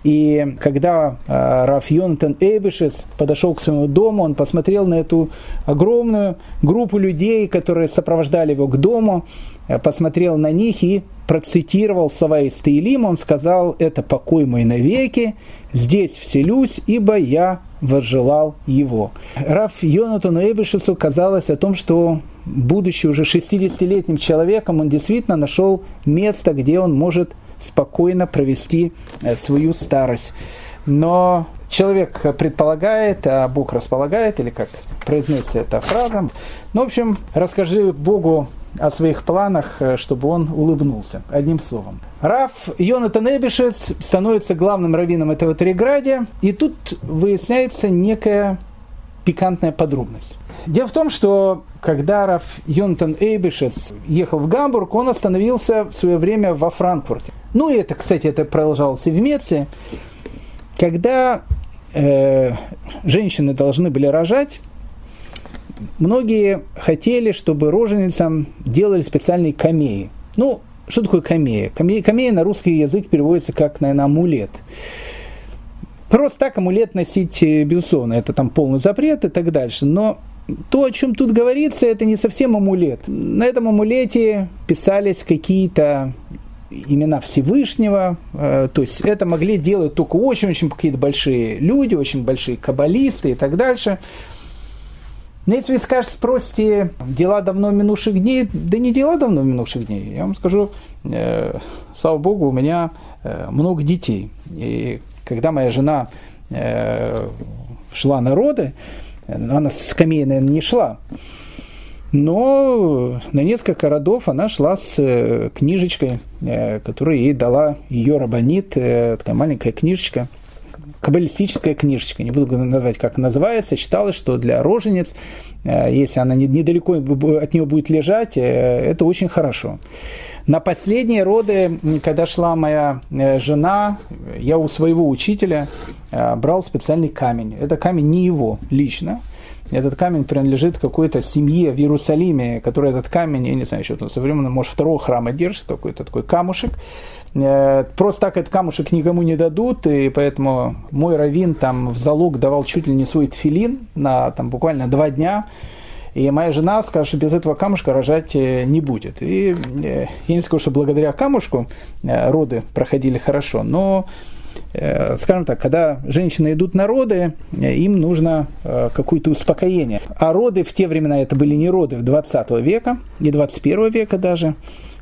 Speaker 1: И когда э, Раф Йонатан Эйбишес подошел к своему дому, он посмотрел на эту огромную группу людей, которые сопровождали его к дому, э, посмотрел на них и процитировал слова из Таилима, он сказал, это покой мой навеки, здесь вселюсь, ибо я возжелал его. Раф Йонатану Эйбишесу казалось о том, что будучи уже 60-летним человеком, он действительно нашел место, где он может спокойно провести э, свою старость. Но человек предполагает, а Бог располагает, или как произносится эта фраза. Ну, в общем, расскажи Богу о своих планах, э, чтобы он улыбнулся. Одним словом. Раф Йонатан Эбишец становится главным раввином этого Триградия, и тут выясняется некая пикантная подробность. Дело в том, что когда Раф Йонтон Эйбишес ехал в Гамбург, он остановился в свое время во Франкфурте. Ну и это, кстати, это продолжалось и в Меце. Когда э, женщины должны были рожать, многие хотели, чтобы роженицам делали специальные камеи. Ну, что такое камея? Камея, камея на русский язык переводится как, наверное, амулет. Просто так амулет носить, э, безусловно, это там полный запрет и так дальше. Но то, о чем тут говорится, это не совсем амулет. На этом амулете писались какие-то имена Всевышнего, э, то есть это могли делать только очень-очень какие-то большие люди, очень большие каббалисты и так дальше. Но если вы скажете, спросите, дела давно минувших дней, да не дела давно минувших дней. Я вам скажу, э, слава богу, у меня э, много детей. И когда моя жена э, шла на роды, она с скамеи, наверное, не шла, но на несколько родов она шла с э, книжечкой, э, которую ей дала ее рабонит, э, такая маленькая книжечка, каббалистическая книжечка, не буду называть, как называется, считалось, что для рожениц, если она недалеко от нее будет лежать, это очень хорошо. На последние роды, когда шла моя жена, я у своего учителя брал специальный камень. Это камень не его лично, этот камень принадлежит какой-то семье в Иерусалиме, который этот камень, я не знаю, еще со времен, может, второго храма держит, какой-то такой камушек. Э, просто так этот камушек никому не дадут, и поэтому мой раввин там в залог давал чуть ли не свой тфилин на там, буквально два дня. И моя жена сказала, что без этого камушка рожать э, не будет. И э, я не скажу, что благодаря камушку роды проходили хорошо, но скажем так, когда женщины идут на роды, э, им нужно э, какое-то успокоение. А роды в те времена это были не роды 20 века, не 21 века даже.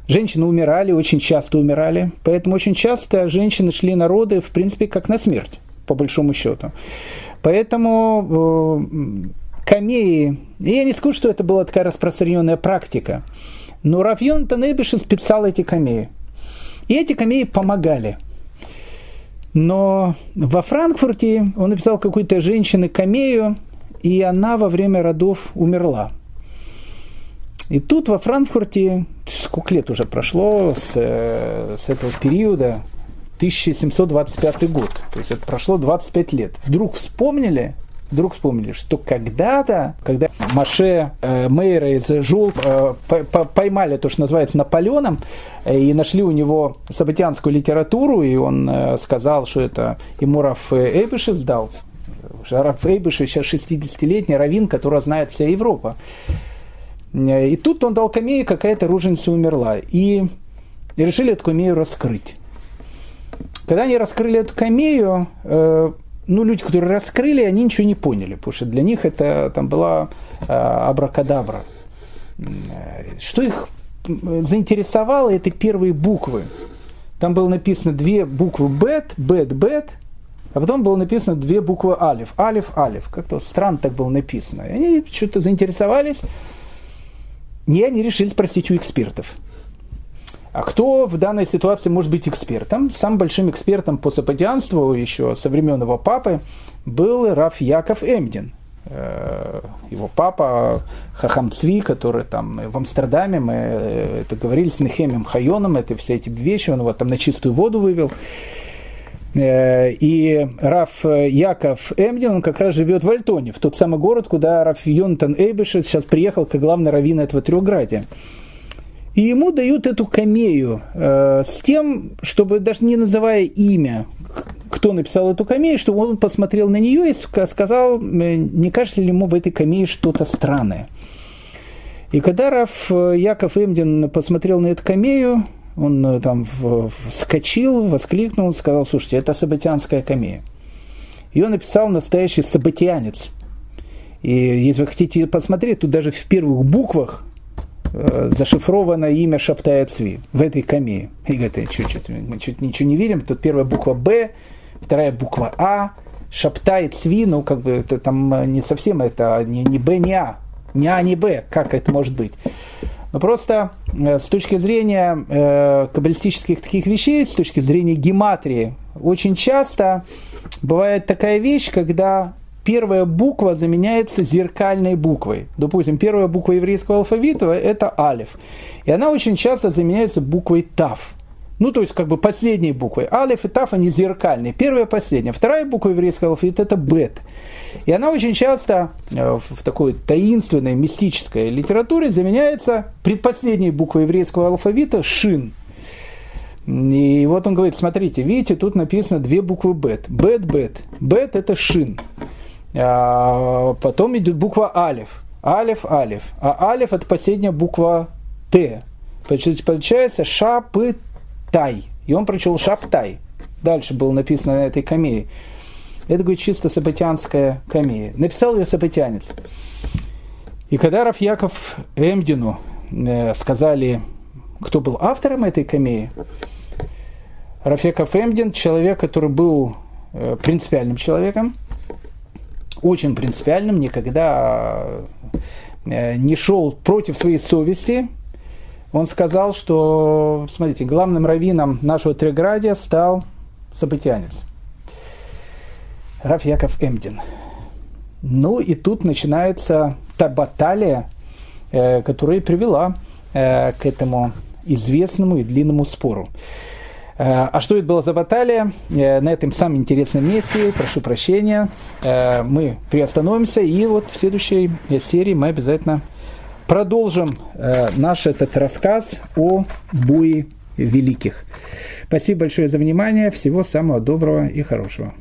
Speaker 1: Женщины умирали, очень часто умирали, поэтому очень часто женщины шли на роды, в принципе, как на смерть, по большому счету. Поэтому камеи, и я не скажу, что это была такая распространенная практика, но Рафьон Танебишин спецал эти камеи. И эти камеи помогали – но во Франкфурте он написал какой-то женщине камею, и она во время родов умерла. И тут во Франкфурте, сколько лет уже прошло с, с этого периода, 1725 год, то есть это прошло 25 лет. Вдруг вспомнили, вдруг вспомнили, что когда-то, когда Маше э, Мейера из Жул э, поймали то, что называется Наполеоном, э, и нашли у него сабатианскую литературу, и он э, сказал, что это ему Раф Эйбиш издал. Раф Эйбиш сейчас 60-летний раввин, которого знает вся Европа. И тут он дал камею, какая-то руженица умерла. И решили эту камею раскрыть. Когда они раскрыли эту камею, э, ну, люди, которые раскрыли, они ничего не поняли, потому что для них это там была э, абракадабра. Что их заинтересовало, это первые буквы. Там было написано две буквы бет, бет, бет, а потом было написано две буквы алиф, алиф, алиф. Как-то странно так было написано. И они что-то заинтересовались, и они решили спросить у экспертов. А кто в данной ситуации может быть экспертом? Самым большим экспертом по сападианству еще со времен его папы был Раф Яков Эмдин. Э, его папа Хахам Цви, который там в Амстердаме, мы э, это говорили с Нехемием Хайоном, это все эти вещи, он его там на чистую воду вывел. Э, и Раф Яков Эмдин, он как раз живет в Альтоне, в тот самый город, куда Раф Йонтан Эйбишет сейчас приехал как главный раввин этого Трехградия. И ему дают эту камею э, с тем, чтобы даже не называя имя, кто написал эту камею, чтобы он посмотрел на нее и сказал, э, не кажется ли ему в этой камее что-то странное. И когда Раф э, Яков Эмдин посмотрел на эту камею, он э, там вскочил, воскликнул, сказал, слушайте, это сабатианская камея. Он написал настоящий сабатианец. И если вы хотите посмотреть, тут даже в первых буквах Э, зашифровано имя Шаптая Цви в этой камее. И говорит, чуть-чуть, мы чуть ничего не видим. Тут первая буква Б, вторая буква А, Шаптай Цви, ну как бы это там э, не совсем это, не, не Б, не А, не А, не Б, как это может быть. Но просто э, с точки зрения э, каббалистических таких вещей, с точки зрения гематрии, очень часто бывает такая вещь, когда первая буква заменяется зеркальной буквой. Допустим, первая буква еврейского алфавита – это алиф. И она очень часто заменяется буквой тав. Ну, то есть, как бы последней буквой. Алиф и тав, они зеркальные. Первая и последняя. Вторая буква еврейского алфавита – это бет. И она очень часто э, в такой таинственной, мистической литературе заменяется предпоследней буквой еврейского алфавита – шин. И вот он говорит, смотрите, видите, тут написано две буквы бет. Бет, бет. Бет – это шин. А, потом идет буква алиф. Алиф, алиф. А алиф это последняя буква Т. Получается шапытай. И он прочел шаптай. Дальше было написано на этой камее. Это, говорит, чисто сабатянская камея. Написал ее сабатянец. И когда Рафьяков Эмдину э, сказали, кто был автором этой камеи, Рафьяков Эмдин, человек, который был э, принципиальным человеком, очень принципиальным, никогда э, не шел против своей совести, он сказал, что, смотрите, главным раввином нашего Треградия стал событианец. Раф Яков Эмдин. Ну и тут начинается та баталия, э, которая привела э, к этому известному и длинному спору. Э, а что это была за баталия? На этом самом интересном месте, прошу прощения, мы приостановимся, и вот в следующей серии мы обязательно продолжим наш этот рассказ о буе великих. Спасибо большое за внимание, всего самого доброго и хорошего.